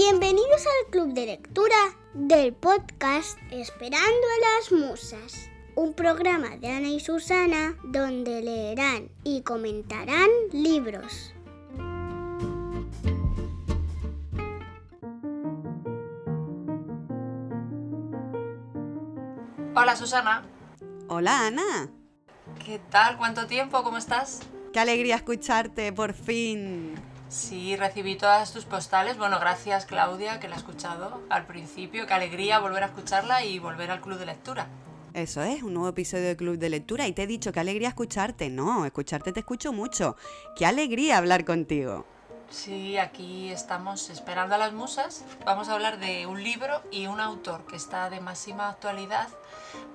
Bienvenidos al Club de Lectura del podcast Esperando a las Musas, un programa de Ana y Susana donde leerán y comentarán libros. Hola Susana, Hola Ana, ¿qué tal? ¿Cuánto tiempo? ¿Cómo estás? qué alegría escucharte por fin. Sí, recibí todas tus postales. Bueno, gracias Claudia, que la ha escuchado al principio. Qué alegría volver a escucharla y volver al club de lectura. Eso es, un nuevo episodio de Club de Lectura y te he dicho qué alegría escucharte. No, escucharte te escucho mucho. Qué alegría hablar contigo. Sí, aquí estamos esperando a las musas. Vamos a hablar de un libro y un autor que está de máxima actualidad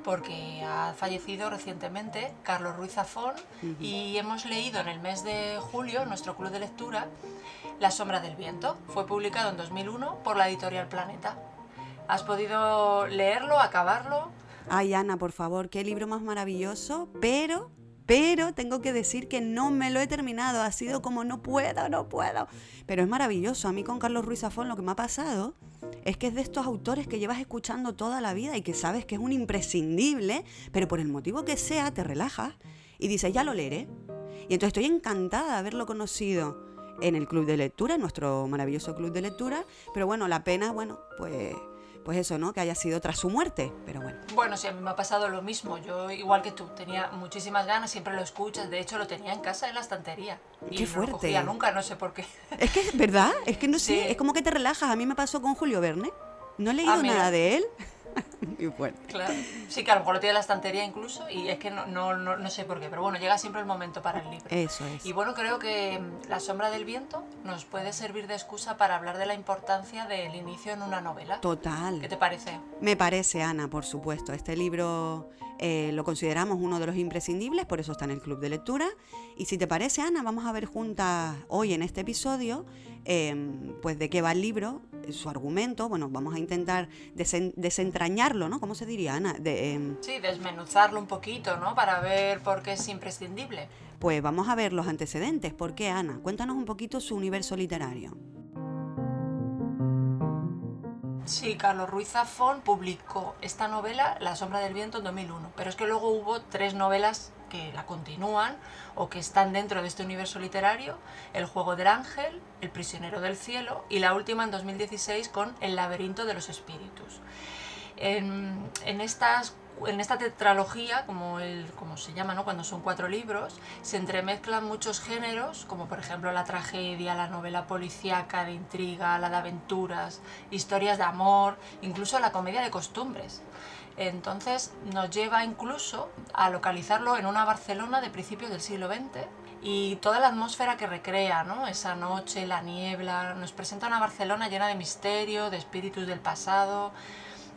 porque ha fallecido recientemente, Carlos Ruiz Zafón, y hemos leído en el mes de julio, en nuestro club de lectura, La sombra del viento. Fue publicado en 2001 por la editorial Planeta. ¿Has podido leerlo, acabarlo? Ay Ana, por favor, qué libro más maravilloso, pero... Pero tengo que decir que no me lo he terminado, ha sido como no puedo, no puedo. Pero es maravilloso, a mí con Carlos Ruiz Zafón lo que me ha pasado es que es de estos autores que llevas escuchando toda la vida y que sabes que es un imprescindible, pero por el motivo que sea te relajas y dices, ya lo leeré. Y entonces estoy encantada de haberlo conocido en el club de lectura, en nuestro maravilloso club de lectura, pero bueno, la pena, bueno, pues, pues eso, ¿no? Que haya sido tras su muerte, pero bueno. Bueno, sí, a mí me ha pasado lo mismo. Yo, igual que tú, tenía muchísimas ganas, siempre lo escuchas. De hecho, lo tenía en casa en la estantería. Y Qué no fuerte. lo cogía nunca, no sé por qué. Es que es verdad, es que no sé, Sí. es como que te relajas. A mí me pasó con Julio Verne. No he leído Ah, nada de él. Muy fuerte. Claro. Sí, que a lo mejor lo tiene en la estantería incluso y es que no, no, no, no sé por qué, pero bueno, llega siempre el momento para el libro. Eso es. Y bueno, creo que mm, La sombra del viento nos puede servir de excusa para hablar de la importancia del inicio en una novela. ¿Qué Total. te parece? Me parece, Ana, por supuesto. Este libro eh, lo consideramos uno de los imprescindibles, por eso está en el club de lectura. Y si te parece, Ana, vamos a ver juntas hoy en este episodio, eh, pues de qué va el libro, su argumento. Bueno, vamos a intentar desen- desentrañarlo, ¿no? ¿Cómo se diría, Ana? De, em, Sí, desmenuzarlo un poquito, ¿no? Para ver por qué es imprescindible. pues vamos a ver los antecedentes. ¿Por qué, Ana? Cuéntanos un poquito su universo literario. Sí, Carlos Ruiz Zafón publicó esta novela, La sombra del viento, en 2001, pero es que luego hubo tres novelas que la continúan o que están dentro de este universo literario, El juego del ángel, El prisionero del cielo y la última en 2016 con El laberinto de los espíritus. En, estas, en esta tetralogía, como, como se llama, ¿no? cuando son cuatro libros, se entremezclan muchos géneros, como por ejemplo la tragedia, la novela policíaca de intriga, la de aventuras, historias de amor, incluso la comedia de costumbres. Entonces nos lleva incluso a localizarlo en una Barcelona de principios del siglo XX y toda la atmósfera que recrea, ¿no? Esa noche, la niebla, nos presenta una Barcelona llena de misterio, de espíritus del pasado.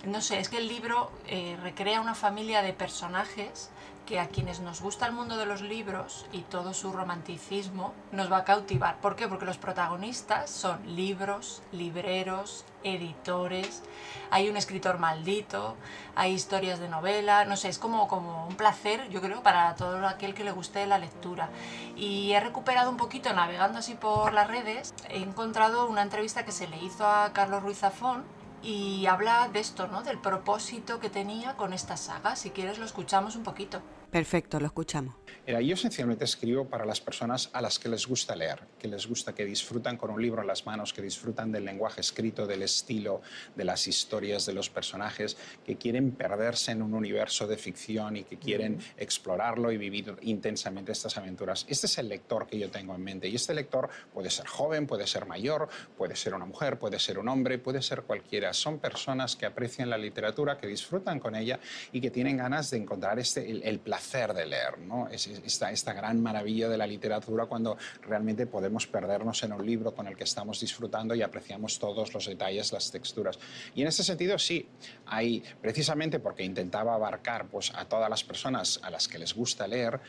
No sé, es que el libro eh, recrea una familia de personajes que a quienes nos gusta el mundo de los libros y todo su romanticismo nos va a cautivar. ¿Por qué? Porque los protagonistas son libros, libreros, editores, hay un escritor maldito, hay historias de novela, no sé, es como, como un placer, yo creo, para todo aquel que le guste la lectura. Y he recuperado un poquito, navegando así por las redes, he encontrado una entrevista que se le hizo a Carlos Ruiz Zafón y habla de esto, ¿no? Del propósito que tenía con esta saga. Si quieres lo escuchamos un poquito. Perfecto, lo escuchamos. Mira, yo esencialmente escribo para las personas a las que les gusta leer, que les gusta, que disfrutan con un libro en las manos, que disfrutan del lenguaje escrito, del estilo, de las historias de los personajes, que quieren perderse en un universo de ficción y que quieren explorarlo y vivir intensamente estas aventuras. Este es el lector que yo tengo en mente y este lector puede ser joven, puede ser mayor, puede ser una mujer, puede ser un hombre, puede ser cualquiera. Son personas que aprecian la literatura, que disfrutan con ella y que tienen ganas de encontrar este, el, el placer de leer, esta, esta gran maravilla de la literatura cuando realmente podemos perdernos en un libro con el que estamos disfrutando y apreciamos todos los detalles, las texturas. Y en ese sentido sí, hay precisamente porque intentaba abarcar pues, a todas las personas a las que les gusta leer,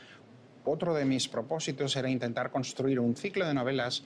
otro de mis propósitos era intentar construir un ciclo de novelas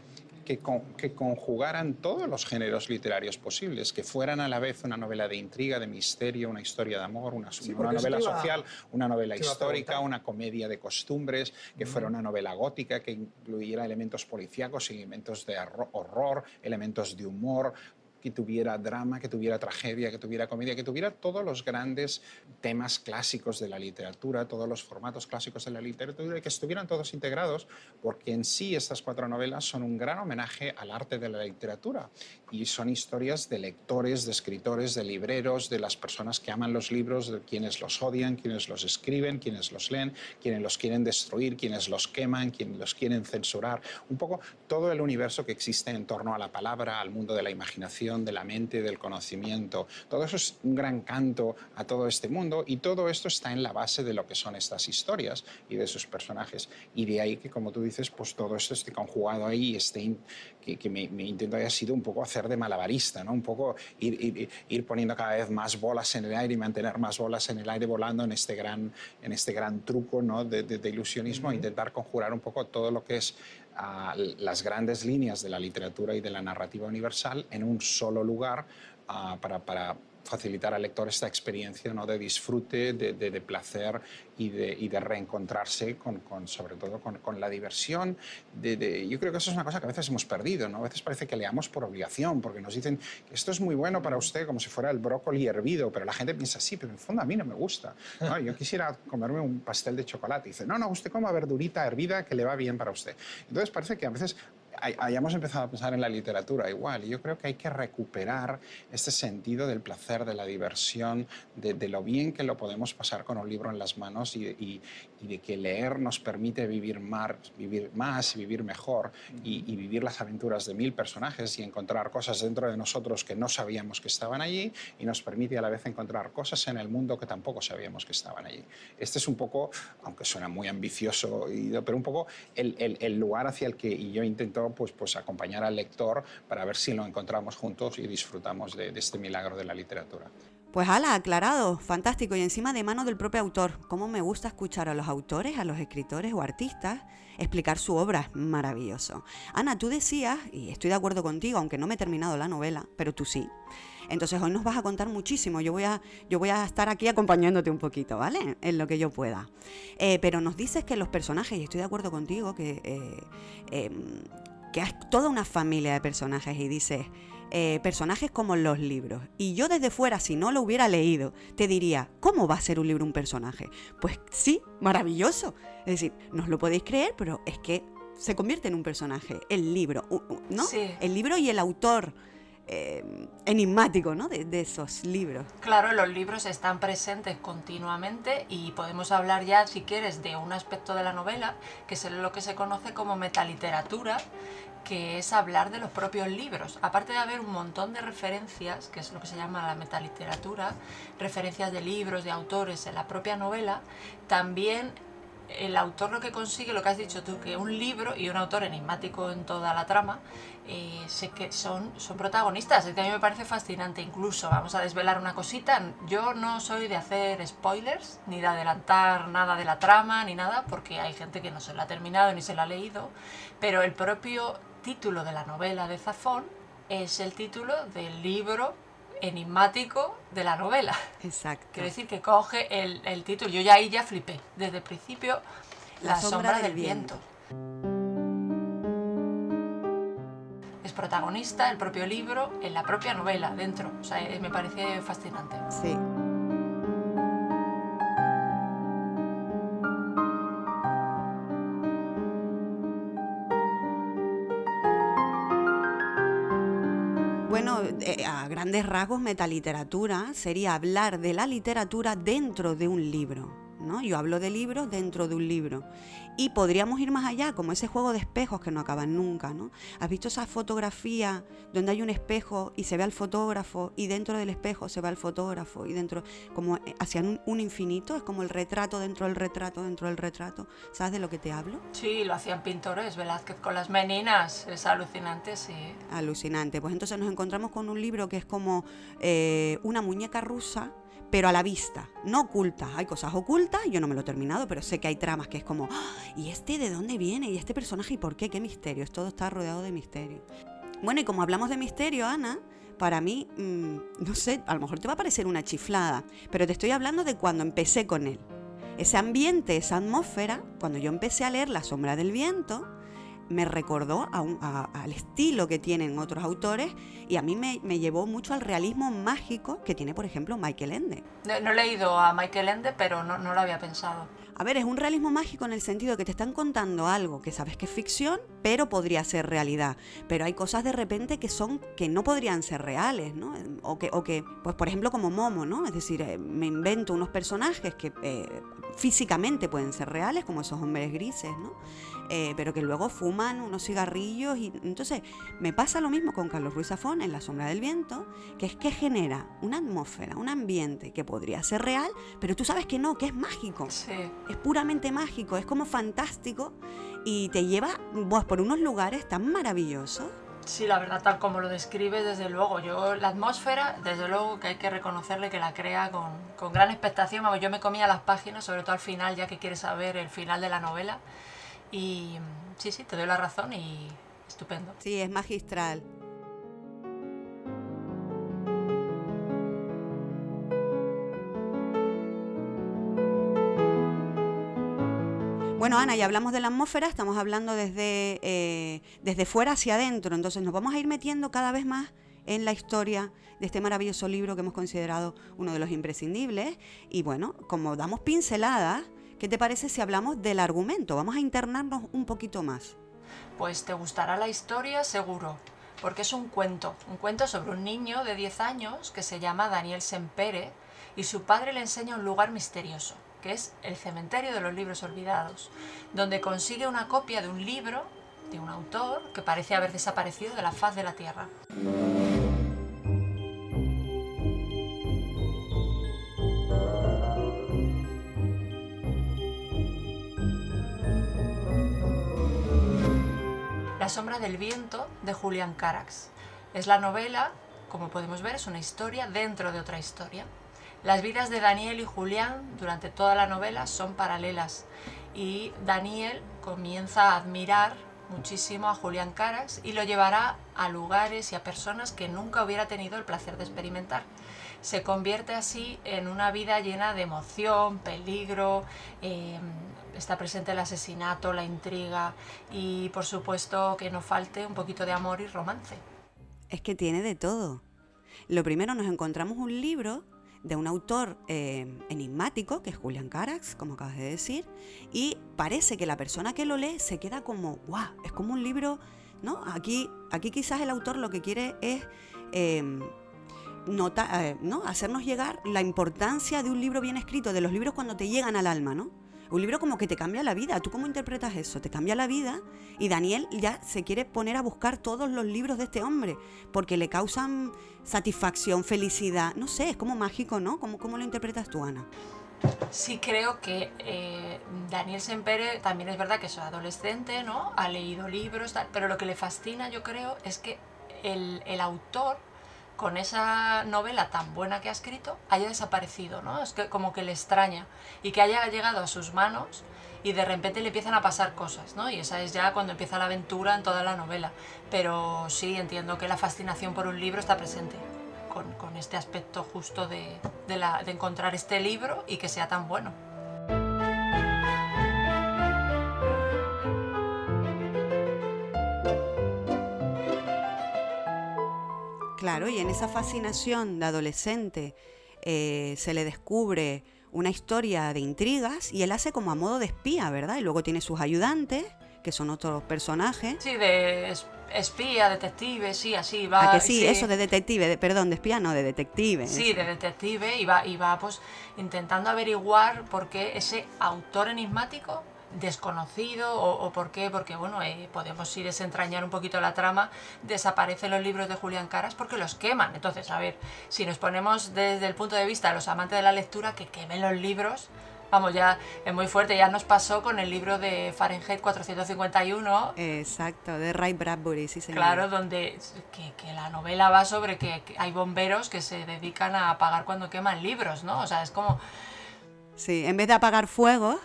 que, con- que conjugaran todos los géneros literarios posibles, que fueran a la vez una novela de intriga, de misterio, una historia de amor, una, Sí, novela iba- social, una novela histórica, una comedia de costumbres, que fuera una novela gótica, que incluyera elementos policíacos, elementos de horror, elementos de humor, que tuviera drama, que tuviera tragedia, que tuviera comedia, que tuviera todos los grandes temas clásicos de la literatura, todos los formatos clásicos de la literatura y que estuvieran todos integrados, porque en sí estas cuatro novelas son un gran homenaje al arte de la literatura. Y son historias de lectores, de escritores, de libreros, de las personas que aman los libros, de quienes los odian, quienes los escriben, quienes los leen, quienes los quieren destruir, quienes los queman, quienes los quieren censurar, un poco todo el universo que existe en torno a la palabra, al mundo de la imaginación, de la mente, del conocimiento. Todo eso es un gran canto a todo este mundo y todo esto está en la base de lo que son estas historias y de sus personajes. Y de ahí que, como tú dices, pues todo esto esté conjugado ahí, esté que, que mi, intento haya sido un poco hacer de malabarista, ¿no? un poco ir, ir, poniendo cada vez más bolas en el aire y mantener más bolas en el aire volando en este gran, en este gran truco ¿no? de, de, ilusionismo, intentar conjurar un poco todo lo que es a las grandes líneas de la literatura y de la narrativa universal en un solo lugar uh, para, para facilitar al lector esta experiencia ¿no? de disfrute, de, de, placer y de, y de reencontrarse con, con, sobre todo con, con la diversión. De, yo creo que eso es una cosa que a veces hemos perdido, ¿no? a veces parece que leamos por obligación, porque nos dicen que esto es muy bueno para usted como si fuera el brócoli hervido, pero la gente piensa, sí, pero en el fondo a mí no me gusta. ¿no? Yo quisiera comerme un pastel de chocolate y dice, no, no, usted coma verdurita hervida que le va bien para usted. Entonces parece que a veces hayamos empezado a pensar en la literatura igual. Y yo creo que hay que recuperar este sentido del placer, de la diversión, de, lo bien que lo podemos pasar con un libro en las manos y, de que leer nos permite vivir más, vivir, más, vivir mejor y, vivir las aventuras de mil personajes y encontrar cosas dentro de nosotros que no sabíamos que estaban allí y nos permite a la vez encontrar cosas en el mundo que tampoco sabíamos que estaban allí. Este es un poco, aunque suena muy ambicioso, pero un poco el, el lugar hacia el que yo intento pues, pues acompañar al lector para ver si lo encontramos juntos y disfrutamos de, este milagro de la literatura. Pues ala, aclarado, fantástico y encima de mano del propio autor. Cómo me gusta escuchar a los autores, a los escritores o artistas explicar su obra, maravilloso. Ana, tú decías, y estoy de acuerdo contigo, aunque no me he terminado la novela, pero tú sí. Entonces hoy nos vas a contar muchísimo. Yo voy a, yo voy a estar aquí acompañándote un poquito, ¿vale? En lo que yo pueda. Eh, pero nos dices que los personajes, y estoy de acuerdo contigo, que eh, em, que es toda una familia de personajes y dices, eh, personajes como los libros. Y yo desde fuera, si no lo hubiera leído, te diría, ¿cómo va a ser un libro un personaje? Pues sí, maravilloso. Es decir, no os lo podéis creer, pero es que se convierte en un personaje, el libro, ¿no? El libro y el autor. Eh, enigmático ¿no? De, de, esos libros. Claro, los libros están presentes continuamente y podemos hablar ya, si quieres, de un aspecto de la novela, que es lo que se conoce como metaliteratura, que es hablar de los propios libros. Aparte de haber un montón de referencias, que es lo que se llama la metaliteratura, referencias de libros, de autores en la propia novela, también el autor lo que consigue, lo que has dicho tú, que un libro y un autor enigmático en toda la trama, eh, sé que son, son protagonistas. Es que a mí me parece fascinante. Incluso, vamos a desvelar una cosita, yo no soy de hacer spoilers, ni de adelantar nada de la trama, ni nada, porque hay gente que no se la ha terminado ni se la ha leído, pero el propio título de la novela de Zafón es el título del libro enigmático de la novela. Exacto. Quiero decir que coge el, el título. Yo ya ahí ya flipé. Desde el principio, La, sombra, del, viento. Es protagonista el propio libro, en la propia novela, dentro. O sea, me parece fascinante. Sí. Eh, a grandes rasgos, metaliteratura sería hablar de la literatura dentro de un libro. ¿No? Yo hablo de libros dentro de un libro. Y podríamos ir más allá, como ese juego de espejos que no acaban nunca, ¿no? ¿Has visto esa fotografía donde hay un espejo y se ve al fotógrafo y dentro del espejo se ve al fotógrafo y dentro, como hacia un, infinito, es como el retrato dentro del retrato, dentro del retrato. ¿Sabes de lo que te hablo? Sí, lo hacían pintores, Velázquez con las meninas, es alucinante, sí. Alucinante. Pues entonces nos encontramos con un libro que es como eh, una muñeca rusa pero a la vista, no oculta. Hay cosas ocultas, yo no me lo he terminado, pero sé que hay tramas que es como, ¡Ah! ¿y este de dónde viene? ¿Y este personaje y por qué? ¿Qué misterio? Todo está rodeado de misterio. Bueno, y como hablamos de misterio, Ana, para mí, mm, no sé, a lo mejor te va a parecer una chiflada, pero te estoy hablando de cuando empecé con él. Ese ambiente, esa atmósfera, cuando yo empecé a leer La sombra del viento, me recordó al estilo que tienen otros autores y a mí me, llevó mucho al realismo mágico que tiene, por ejemplo, Michael Ende. No, he leído a Michael Ende, pero no, no lo había pensado. A ver, es un realismo mágico en el sentido de que te están contando algo que sabes que es ficción, pero podría ser realidad. Pero hay cosas de repente que son que no podrían ser reales, ¿no? O que, o que pues por ejemplo como Momo, ¿no? Es decir, eh, me invento unos personajes que eh, físicamente pueden ser reales, como esos hombres grises, ¿no? Eh, pero que luego fuman unos cigarrillos y entonces me pasa lo mismo con Carlos Ruiz Zafón en La sombra del viento, que es que genera una atmósfera, un ambiente que podría ser real, pero tú sabes que no, que es mágico. Es puramente mágico, es como fantástico y te lleva por unos lugares tan maravillosos. Sí, la verdad, tal como lo describe, desde luego. Yo, la atmósfera, desde luego que hay que reconocerle que la crea con, con gran expectación. Yo me comía las páginas, sobre todo al final, ya que quieres saber el final de la novela. Y sí, sí, te doy la razón y estupendo. Sí, es magistral. Bueno, Ana, ya hablamos de la atmósfera, estamos hablando desde, eh, desde fuera hacia adentro, entonces nos vamos a ir metiendo cada vez más en la historia de este maravilloso libro que hemos considerado uno de los imprescindibles. Y bueno, como damos pinceladas, ¿Qué te parece si hablamos del argumento? Vamos a internarnos un poquito más. Pues te gustará la historia seguro, porque es un cuento, un cuento sobre un niño de 10 años que se llama Daniel Sempere y su padre le enseña un lugar misterioso, que es el cementerio de los libros olvidados, donde consigue una copia de un libro de un autor que parece haber desaparecido de la faz de la Tierra. Sombra del viento de Julián Carax. Es la novela, como podemos ver, es una historia dentro de otra historia. Las vidas de Daniel y Julián durante toda la novela son paralelas y Daniel comienza a admirar muchísimo a Julián Carax y lo llevará a lugares y a personas que nunca hubiera tenido el placer de experimentar. Se convierte así en una vida llena de emoción, peligro, eh, está presente el asesinato, la intriga y por supuesto que no falte un poquito de amor y romance. Es que tiene de todo. Lo primero nos encontramos un libro de un autor eh, enigmático, que es Julian Carax, como acabas de decir, y parece que la persona que lo lee se queda como, guau, es como un libro, ¿no? Aquí, aquí quizás el autor lo que quiere es nota, eh, ¿no? hacernos llegar la importancia de un libro bien escrito, de los libros cuando te llegan al alma, ¿no? Un libro como que te cambia la vida. ¿Tú cómo interpretas eso? Te cambia la vida y Daniel ya se quiere poner a buscar todos los libros de este hombre porque le causan satisfacción, felicidad. No sé, es como mágico, ¿no? ¿Cómo, cómo lo interpretas tú, Ana? Sí, creo que eh, Daniel Sempere también es verdad que es adolescente, ¿no? Ha leído libros, pero lo que le fascina, yo creo, es que el, el autor con esa novela tan buena que ha escrito haya desaparecido, ¿no? Es que como que le extraña y que haya llegado a sus manos y de repente le empiezan a pasar cosas, ¿no? Y esa es ya cuando empieza la aventura en toda la novela. Pero sí, entiendo que la fascinación por un libro está presente, con, con este aspecto justo de, de, de encontrar este libro y que sea tan bueno. Claro, y en esa fascinación de adolescente eh, se le descubre una historia de intrigas y él hace como a modo de espía, ¿verdad? Y luego tiene sus ayudantes, que son otros personajes. Sí, de espía, detective, sí, así va. ¿A que sí, eso de detective, perdón, de espía no, de detective. Sí, de detective y va, y va pues intentando averiguar por qué ese autor enigmático desconocido o, por qué, porque bueno, eh, podemos ir desentrañar un poquito la trama, desaparecen los libros de Julián Caras porque los queman. Entonces, a ver, si nos ponemos desde el punto de vista de los amantes de la lectura, que quemen los libros, vamos, ya es muy fuerte, ya nos pasó con el libro de Fahrenheit 451. Exacto, de Ray Bradbury, sí señor. Claro, donde que, que la novela va sobre que, hay bomberos que se dedican a apagar cuando queman libros, ¿no? O sea, es como... Sí, en vez de apagar fuego,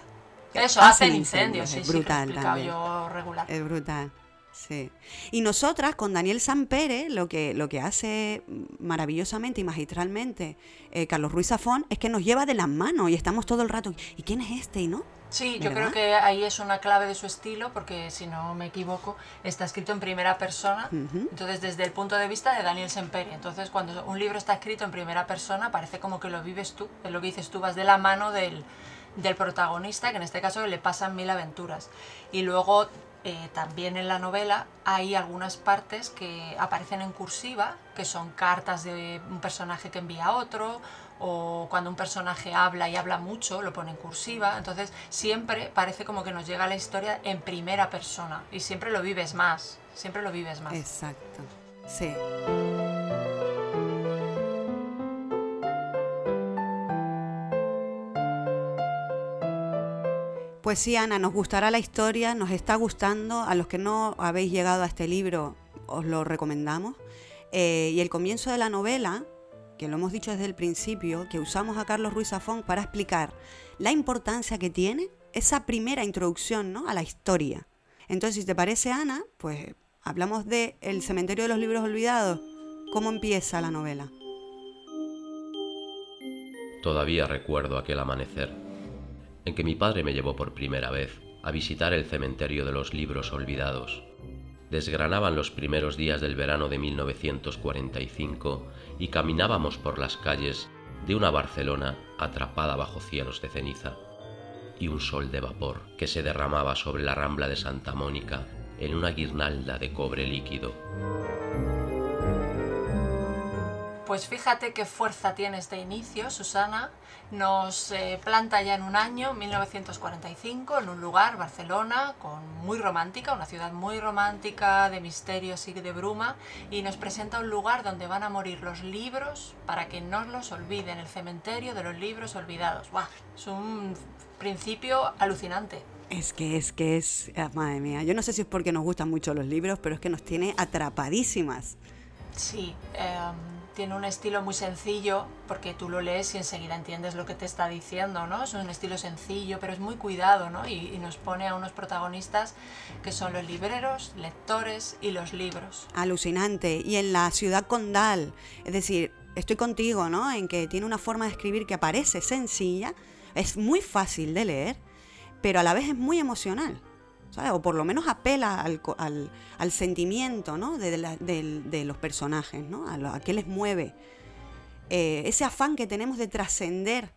eso, hace el incendio, sí, es brutal regular. Es brutal. Sí. Y nosotras, con Daniel Sampere, lo que, lo que hace maravillosamente y magistralmente eh, Carlos Ruiz Zafón es que nos lleva de las manos y estamos todo el rato, ¿y quién es este? ¿Y no? Sí, yo ¿Verdad? creo que ahí es una clave de su estilo, porque si no me equivoco, está escrito en primera persona, entonces desde el punto de vista de Daniel Semperi. Entonces, cuando un libro está escrito en primera persona, parece como que lo vives tú, es lo que dices tú, vas de la mano del, del protagonista, que en este caso le pasan mil aventuras. Y luego, eh, también en la novela, hay algunas partes que aparecen en cursiva, que son cartas de un personaje que envía a otro, o cuando un personaje habla y habla mucho, lo pone en cursiva. Entonces siempre parece como que nos llega la historia en primera persona y siempre lo vives más, siempre lo vives más. Exacto. Sí. Pues sí, Ana, nos gustará la historia, nos está gustando. A los que no habéis llegado a este libro, os lo recomendamos. Eh, y el comienzo de la novela, que lo hemos dicho desde el principio, que usamos a Carlos Ruiz Zafón para explicar la importancia que tiene esa primera introducción ¿no? a la historia. Entonces, si te parece, Ana, pues hablamos de El cementerio de los libros olvidados. ¿Cómo empieza la novela? Todavía recuerdo aquel amanecer en que mi padre me llevó por primera vez a visitar el cementerio de los libros olvidados. Desgranaban los primeros días del verano de 1945 y caminábamos por las calles de una Barcelona atrapada bajo cielos de ceniza y un sol de vapor que se derramaba sobre la rambla de Santa Mónica en una guirnalda de cobre líquido. Pues fíjate qué fuerza tiene este inicio, Susana. Nos eh, planta ya en un año, 1945, en un lugar, Barcelona, con, muy romántica, una ciudad muy romántica, de misterios y de bruma, y nos presenta un lugar donde van a morir los libros para que no los olviden, el cementerio de los libros olvidados. ¡Buah! Es un principio alucinante. Es que es que es, ah, madre mía, yo no sé si es porque nos gustan mucho los libros, pero es que nos tiene atrapadísimas. Sí, em, tiene un estilo muy sencillo porque tú lo lees y enseguida entiendes lo que te está diciendo, ¿no? Es un estilo sencillo, pero es muy cuidado, ¿no? Y, nos pone a unos protagonistas que son los libreros, lectores y los libros. Alucinante. Y en la ciudad condal, es decir, estoy contigo, ¿no? En que tiene una forma de escribir que aparece sencilla, es muy fácil de leer, pero a la vez es muy emocional. O por lo menos apela al, al- al sentimiento ¿no? de, la- de los personajes, ¿no? a, lo, a qué les mueve. Eh, ese afán que tenemos de trascender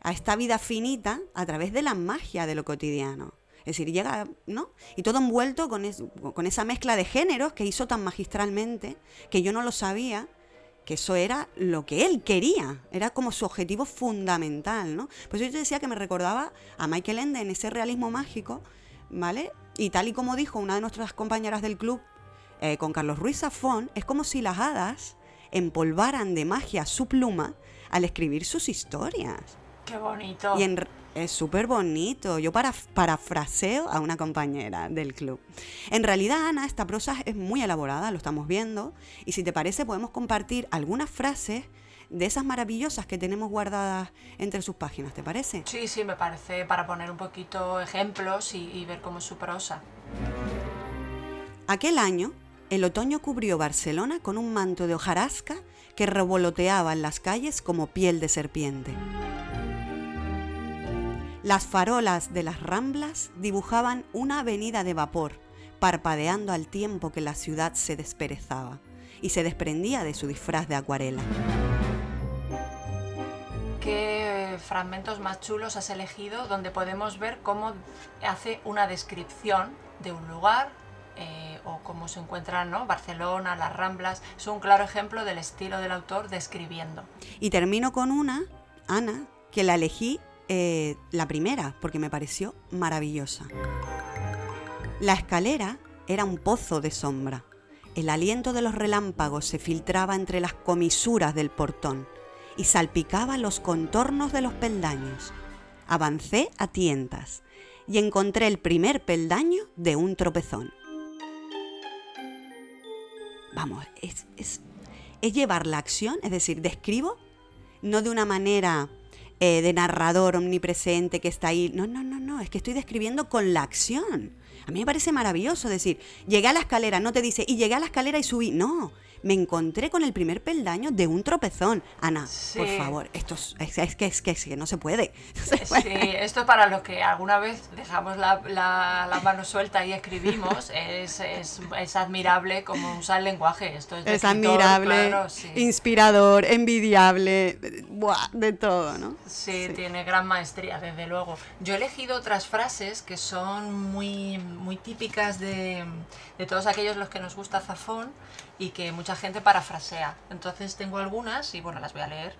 a esta vida finita a través de la magia de lo cotidiano. Es decir, llega, ¿no? Y todo envuelto con, es- con esa mezcla de géneros que hizo tan magistralmente, que yo no lo sabía, que eso era lo que él quería, era como su objetivo fundamental, ¿no? Pues yo te decía que me recordaba a Michael Ende en ese realismo mágico, ¿vale? Y tal y como dijo una de nuestras compañeras del club eh, con Carlos Ruiz Zafón, es como si las hadas empolvaran de magia su pluma al escribir sus historias. ¡Qué bonito! Y en r- es súper bonito. Yo para, parafraseo a una compañera del club. En realidad, Ana, esta prosa es muy elaborada, lo estamos viendo. Y si te parece, podemos compartir algunas frases de esas maravillosas que tenemos guardadas entre sus páginas, ¿te parece? Sí, sí, me parece para poner un poquito ejemplos y, y ver cómo es su prosa. Aquel año, el otoño cubrió Barcelona con un manto de hojarasca que revoloteaba en las calles como piel de serpiente. Las farolas de las ramblas dibujaban una avenida de vapor, parpadeando al tiempo que la ciudad se desperezaba y se desprendía de su disfraz de acuarela. ¿Qué fragmentos más chulos has elegido donde podemos ver cómo hace una descripción de un lugar eh, o cómo se encuentran ¿no? Barcelona, las Ramblas? Es un claro ejemplo del estilo del autor describiendo. Y termino con una, Ana, que la elegí eh, la primera porque me pareció maravillosa. La escalera era un pozo de sombra. El aliento de los relámpagos se filtraba entre las comisuras del portón y salpicaba los contornos de los peldaños. Avancé a tientas y encontré el primer peldaño de un tropezón. Vamos, es, es, es llevar la acción, es decir, describo no de una manera eh, de narrador omnipresente que está ahí. No, no, no, no, es que estoy describiendo con la acción. A mí me parece maravilloso decir, llegué a la escalera, no te dice, y llegué a la escalera y subí. No, me encontré con el primer peldaño de un tropezón. Ana, por Sí. favor, esto es, es- es que, es, que, es que no se puede. no se puede. Sí, esto para los que alguna vez dejamos la, la- la mano suelta y escribimos, es, es- admirable cómo usa el lenguaje. Esto es, escritor, admirable, claro, sí. inspirador, envidiable, buah, de todo, ¿no? Sí, tiene gran maestría, desde luego. Yo he elegido otras frases que son muy, muy típicas de, de todos aquellos los que nos gusta Zafón y que mucha gente parafrasea. Entonces tengo algunas y bueno, las voy a leer.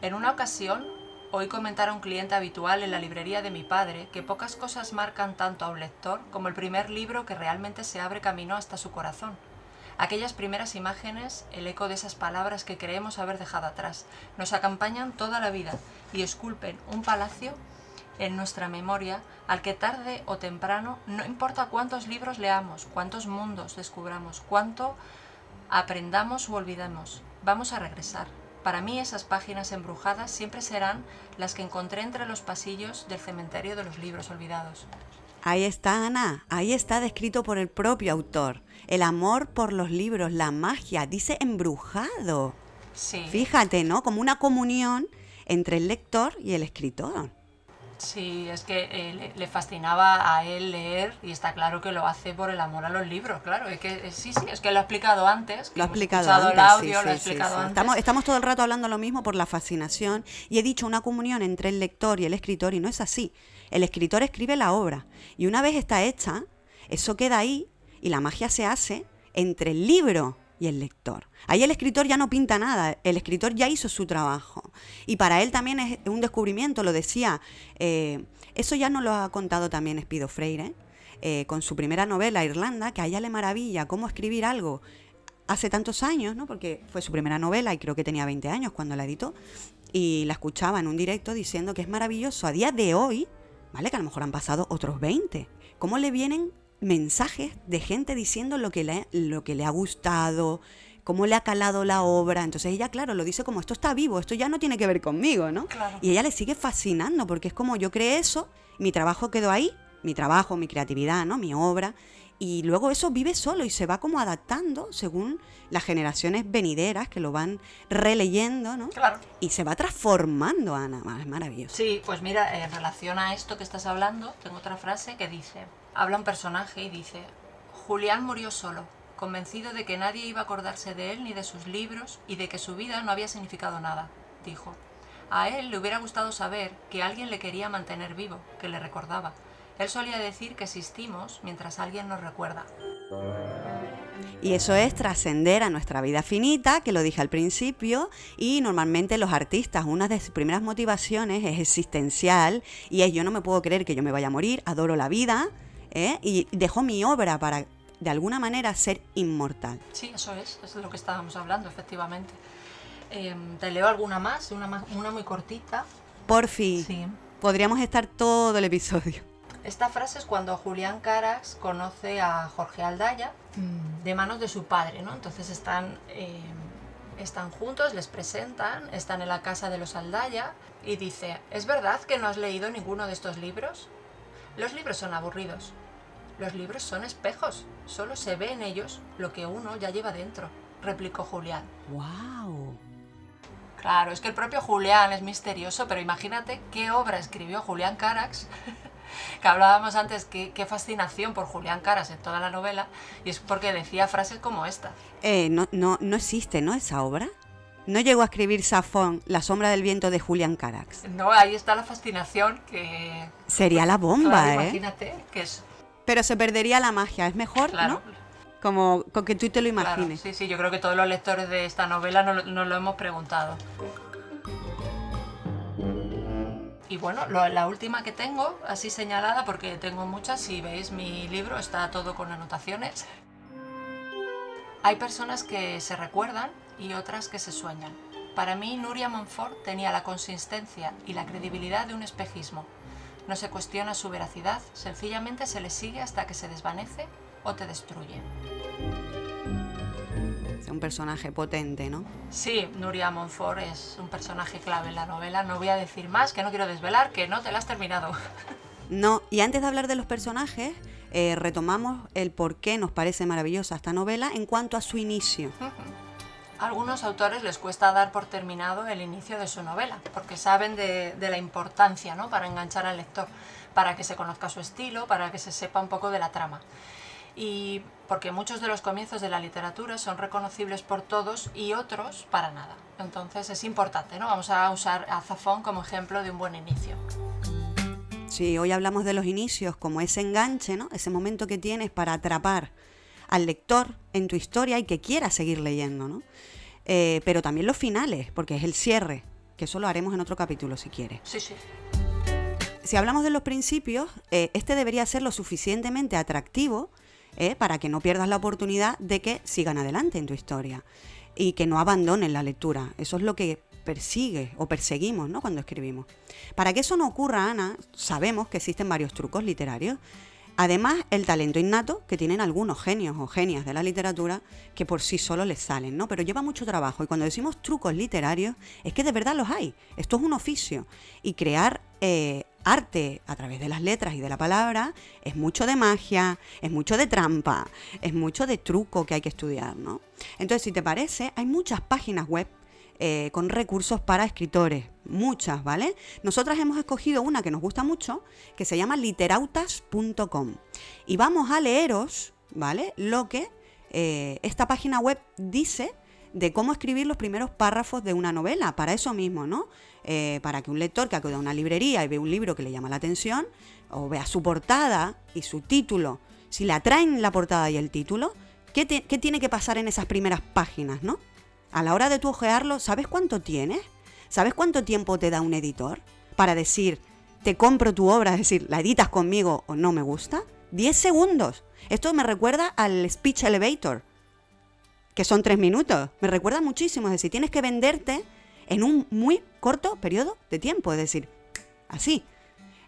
En una ocasión, oí comentar a un cliente habitual en la librería de mi padre que pocas cosas marcan tanto a un lector como el primer libro que realmente se abre camino hasta su corazón. Aquellas primeras imágenes, el eco de esas palabras que creemos haber dejado atrás, nos acompañan toda la vida y esculpen un palacio en nuestra memoria al que tarde o temprano, no importa cuántos libros leamos, cuántos mundos descubramos, cuánto aprendamos o olvidemos, vamos a regresar. Para mí esas páginas embrujadas siempre serán las que encontré entre los pasillos del cementerio de los libros olvidados. Ahí está, Ana, ahí está descrito por el propio autor. El amor por los libros, la magia, dice embrujado. Sí. Fíjate, ¿no? Como una comunión entre el lector y el escritor. Sí, es que eh, le, fascinaba a él leer y está claro que lo hace por el amor a los libros, claro. Es que, eh, sí, sí, es que lo ha explicado antes. que Lo ha explicado antes. el sí, audio, lo ha sí, sí, explicado sí. antes. Estamos, estamos todo el rato hablando lo mismo por la fascinación y he dicho una comunión entre el lector y el escritor y no es así. El escritor escribe la obra y una vez está hecha, eso queda ahí y la magia se hace entre el libro y el lector. Ahí el escritor ya no pinta nada, el escritor ya hizo su trabajo. Y para él también es un descubrimiento, lo decía. eh, eso ya nos lo ha contado también Espido Freire, eh, con su primera novela, Irlanda, que a ella le maravilla cómo escribir algo hace tantos años, ¿no? Porque fue su primera novela y creo que tenía 20 años cuando la editó. Y la escuchaba en un directo diciendo que es maravilloso a día de hoy, ¿vale? Que a lo mejor han pasado otros 20. ¿Cómo le vienen mensajes de gente diciendo lo que le, lo que le ha gustado, cómo le ha calado la obra? Entonces ella, claro, lo dice como esto está vivo, esto ya no tiene que ver conmigo, ¿no? Claro. Y ella le sigue fascinando porque es como yo creé eso, mi trabajo quedó ahí, mi trabajo, mi creatividad, ¿no? Mi obra. Y luego eso vive solo y se va como adaptando según las generaciones venideras que lo van releyendo, ¿no? Claro. Y se va transformando, Ana. Es maravilloso. Sí, pues mira, en relación a esto que estás hablando, tengo otra frase que dice, habla un personaje y dice, Julián murió solo, convencido de que nadie iba a acordarse de él ni de sus libros y de que su vida no había significado nada, dijo. A él le hubiera gustado saber que alguien le quería mantener vivo, que le recordaba. Él solía decir que existimos mientras alguien nos recuerda. Y eso es trascender a nuestra vida finita, que lo dije al principio, y normalmente los artistas, una de sus primeras motivaciones es existencial, y es yo no me puedo creer que yo me vaya a morir, adoro la vida, ¿eh? y dejo mi obra para, de alguna manera, ser inmortal. Sí, eso es, eso es lo que estábamos hablando, efectivamente. Em, te leo alguna más, una, más- una muy cortita. Por fin, Sí. podríamos estar todo el episodio. Esta frase es cuando Julián Carax conoce a Jorge Aldaya de manos de su padre, ¿no? Entonces están, eh, están juntos, les presentan, están en la casa de los Aldaya y dice, ¿es verdad que no has leído ninguno de estos libros? Los libros son aburridos. Los libros son espejos, solo se ve en ellos lo que uno ya lleva dentro, replicó Julián. ¡Wow! Claro, es que el propio Julián es misterioso, pero imagínate qué obra escribió Julián Carax, que hablábamos antes, qué, qué fascinación por Julián Carax en toda la novela, y es porque decía frases como esta. Eh, no, no, no existe, ¿no? Esa obra. No llegó a escribir Safón, La sombra del viento de Julián Carax. No, ahí está la fascinación que... Sería la bomba, claro, ¿eh? Imagínate que es... Pero se perdería la magia, es mejor, Claro, ¿no? Como con que tú te lo claro, imagines. sí, sí, yo creo que todos los lectores de esta novela nos, nos lo hemos preguntado. Y bueno, lo- la última que tengo, así señalada, porque tengo muchas, si veis mi libro está todo con anotaciones. Hay personas que se recuerdan y otras que se sueñan. Para mí, Nuria Montfort tenía la consistencia y la credibilidad de un espejismo. No se cuestiona su veracidad, sencillamente se le sigue hasta que se desvanece o te destruye. Es un personaje potente, ¿no? Sí, Nuria Montfort es un personaje clave en la novela. No voy a decir más, que no quiero desvelar, que no te la has terminado. No, y antes de hablar de los personajes, eh, retomamos el por qué nos parece maravillosa esta novela en cuanto a su inicio. Algunos autores les cuesta dar por terminado el inicio de su novela, porque saben de, de la importancia ¿no? para enganchar al lector, para que se conozca su estilo, para que se sepa un poco de la trama. Y porque muchos de los comienzos de la literatura son reconocibles por todos y otros para nada. Entonces es importante, ¿no? Vamos a usar a Zafón como ejemplo de un buen inicio. Sí, hoy hablamos de los inicios como ese enganche, ¿no? Ese momento que tienes para atrapar al lector en tu historia y que quiera seguir leyendo, ¿no? Eh, pero también los finales, porque es el cierre, que eso lo haremos en otro capítulo si quieres. Sí, sí. Si hablamos de los principios, eh, este debería ser lo suficientemente atractivo eh, para que no pierdas la oportunidad de que sigan adelante en tu historia y que no abandonen la lectura. Eso es lo que persigue o perseguimos ¿no? cuando escribimos. Para que eso no ocurra, Ana, sabemos que existen varios trucos literarios. Además, el talento innato que tienen algunos genios o genias de la literatura que por sí solo les salen, ¿no? Pero lleva mucho trabajo y cuando decimos trucos literarios es que de verdad los hay. Esto es un oficio y crear eh, arte a través de las letras y de la palabra es mucho de magia, es mucho de trampa, es mucho de truco que hay que estudiar, ¿no? Entonces, si te parece, hay muchas páginas web eh, con recursos para escritores, muchas, ¿vale? Nosotras hemos escogido una que nos gusta mucho, que se llama literautas.com. Y vamos a leeros, ¿vale? Lo que eh, esta página web dice de cómo escribir los primeros párrafos de una novela, para eso mismo, ¿no? Eh, para que un lector que acude a una librería y ve un libro que le llama la atención, o vea su portada y su título, si le atraen la portada y el título, ¿qué, qué tiene que pasar en esas primeras páginas, ¿no? A la hora de tu ojearlo, ¿sabes cuánto tienes? ¿Sabes cuánto tiempo te da un editor para decir, te compro tu obra, es decir, la editas conmigo o no me gusta? 10 segundos. Esto me recuerda al speech elevator, que son tres minutos. Me recuerda muchísimo, es decir, tienes que venderte en un muy corto periodo de tiempo, es decir, así.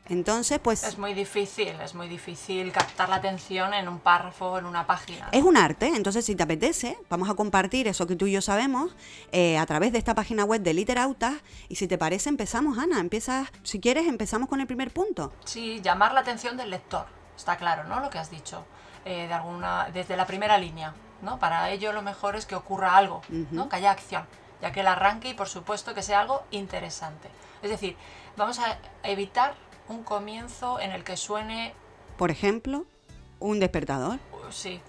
Entonces, pues Es muy difícil, es muy difícil captar la atención en un párrafo, en una página. Es un arte, entonces si te apetece, vamos a compartir eso que tú y yo sabemos eh, a través de esta página web de Literautas. Y si te parece, empezamos, Ana. Empiezas, si quieres, empezamos con el primer punto. Sí, llamar la atención del lector, está claro, ¿no? Lo que has dicho, eh, de alguna, desde la primera línea, ¿no? Para ello lo mejor es que ocurra algo, ¿no? Que haya acción, ya que el arranque y por supuesto que sea algo interesante. Es decir, vamos a evitar un comienzo en el que suene, Por ejemplo, un despertador. sí,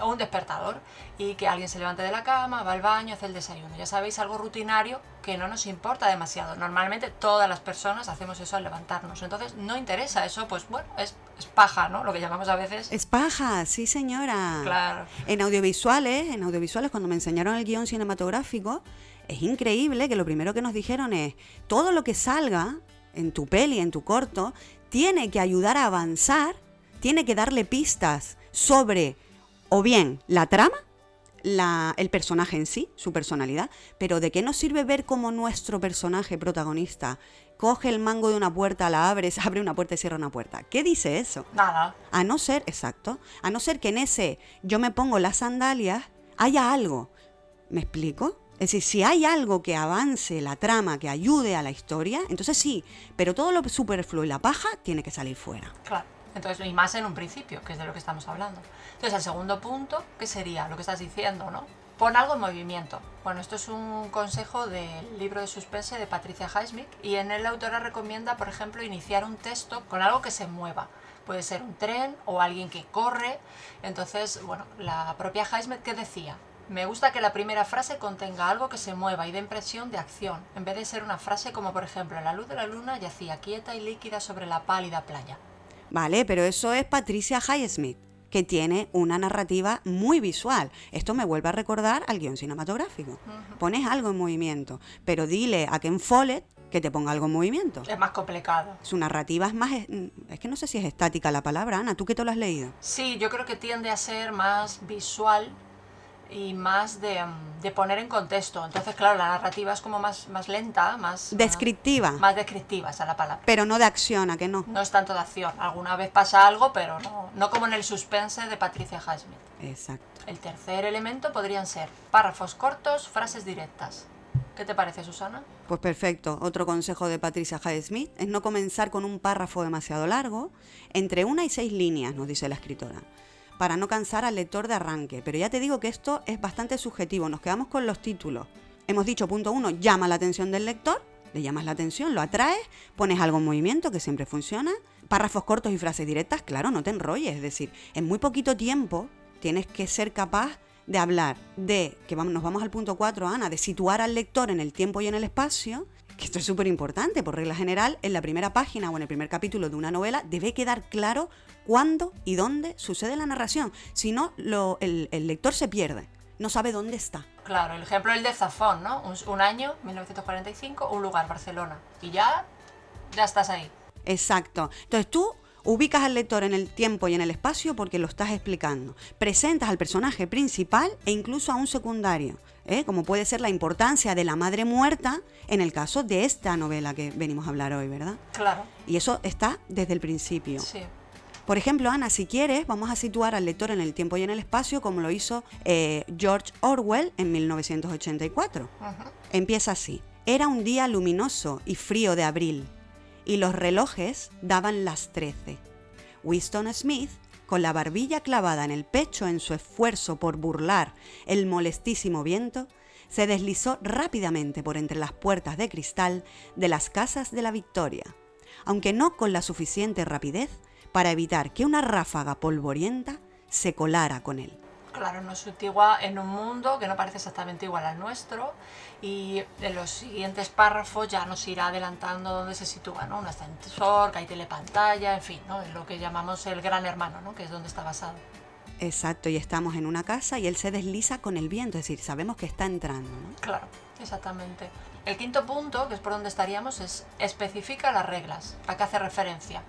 o un despertador y que alguien se levante de la cama, va al baño, hace el desayuno. Ya sabéis, algo rutinario que no nos importa demasiado. Normalmente todas las personas hacemos eso al levantarnos. Entonces no interesa eso, pues bueno, es, es paja, ¿no? Lo que llamamos a veces... Es paja, sí señora. Claro. En audiovisuales, en audiovisuales, cuando me enseñaron el guion cinematográfico, es increíble que lo primero que nos dijeron es, todo lo que salga en tu peli, en tu corto, tiene que ayudar a avanzar, tiene que darle pistas sobre o bien la trama, la- el personaje en sí, su personalidad, pero ¿de qué nos sirve ver cómo nuestro personaje protagonista coge el mango de una puerta, la abre, se abre una puerta y cierra una puerta? ¿Qué dice eso? Nada. A no ser, exacto, a no ser que en ese yo me pongo las sandalias haya algo. ¿Me explico? Es decir, si hay algo que avance la trama, que ayude a la historia, entonces sí, pero todo lo superfluo y la paja tiene que salir fuera. Claro. Entonces, y más en un principio, que es de lo que estamos hablando. Entonces, el segundo punto, ¿qué sería? Lo que estás diciendo, ¿no? Pon algo en movimiento. Bueno, esto es un consejo del libro de suspense de Patricia Highsmith y en él la autora recomienda, por ejemplo, iniciar un texto con algo que se mueva. Puede ser un tren o alguien que corre. Entonces, bueno, la propia Highsmith, ¿qué decía? Me gusta que la primera frase contenga algo que se mueva y dé impresión de acción, en vez de ser una frase como, por ejemplo, la luz de la luna yacía quieta y líquida sobre la pálida playa. Vale, pero eso es Patricia Highsmith, que tiene una narrativa muy visual. Esto me vuelve a recordar al guion cinematográfico. Pones algo en movimiento, pero dile a Ken Follett que te ponga algo en movimiento. Es más complicado. Su narrativa es más... Es que no sé si es estática la palabra, Ana, ¿tú qué te lo has leído? Sí, yo creo que tiende a ser más visual y más de, mm, de poner en contexto. Entonces, claro, la narrativa es como más, más lenta, más... Descriptiva. Más, más descriptiva, esa es la palabra. Pero no de acción, ¿a que no? No es tanto de acción. Alguna vez pasa algo, pero no, no como en el suspense de Patricia Highsmith. Exacto. El tercer elemento podrían ser párrafos cortos, frases directas. ¿Qué te parece, Susana? Pues perfecto. Otro consejo de Patricia Hyde Smith es no comenzar con un párrafo demasiado largo, entre una y seis líneas, nos dice la escritora, para no cansar al lector de arranque. Pero ya te digo que esto es bastante subjetivo. Nos quedamos con los títulos. Hemos dicho, punto uno, llama la atención del lector. Le llamas la atención, lo atraes, pones algo en movimiento que siempre funciona. Párrafos cortos y frases directas, claro, no te enrolles. Es decir, en muy poquito tiempo tienes que ser capaz de hablar de, que vamos, nos vamos al punto 4, Ana, de situar al lector en el tiempo y en el espacio, que esto es súper importante, por regla general, en la primera página o en el primer capítulo de una novela debe quedar claro cuándo y dónde sucede la narración, si no, lo- el, el lector se pierde, no sabe dónde está. Claro, el ejemplo es el de Zafón, ¿no? Un, un año, 1945, un lugar, Barcelona. Y ya, ya estás ahí. Exacto. Entonces tú ubicas al lector en el tiempo y en el espacio porque lo estás explicando. Presentas al personaje principal e incluso a un secundario, ¿eh? como puede ser la importancia de la madre muerta en el caso de esta novela que venimos a hablar hoy, ¿verdad? Claro, Y eso está desde el principio. sí. Por ejemplo, Ana, si quieres, vamos a situar al lector en el tiempo y en el espacio como lo hizo eh, George Orwell en 1984. Ujú. Empieza así. Era un día luminoso y frío de abril, y los relojes daban las 13. Winston Smith, con la barbilla clavada en el pecho en su esfuerzo por burlar el molestísimo viento, se deslizó rápidamente por entre las puertas de cristal de las casas de la Victoria, aunque no con la suficiente rapidez para evitar que una ráfaga polvorienta se colara con él. Claro, nos sitúa en un mundo que no parece exactamente igual al nuestro y en los siguientes párrafos ya nos irá adelantando dónde se sitúa, ¿no? Un ascensor, que hay telepantalla, en fin, ¿no? Es lo que llamamos el gran hermano, ¿no? Que es donde está basado. Exacto, y estamos en una casa y él se desliza con el viento, es decir, sabemos que está entrando, ¿no? Claro, exactamente. El quinto punto, que es por donde estaríamos, es especifica las reglas. ¿A qué hace referencia?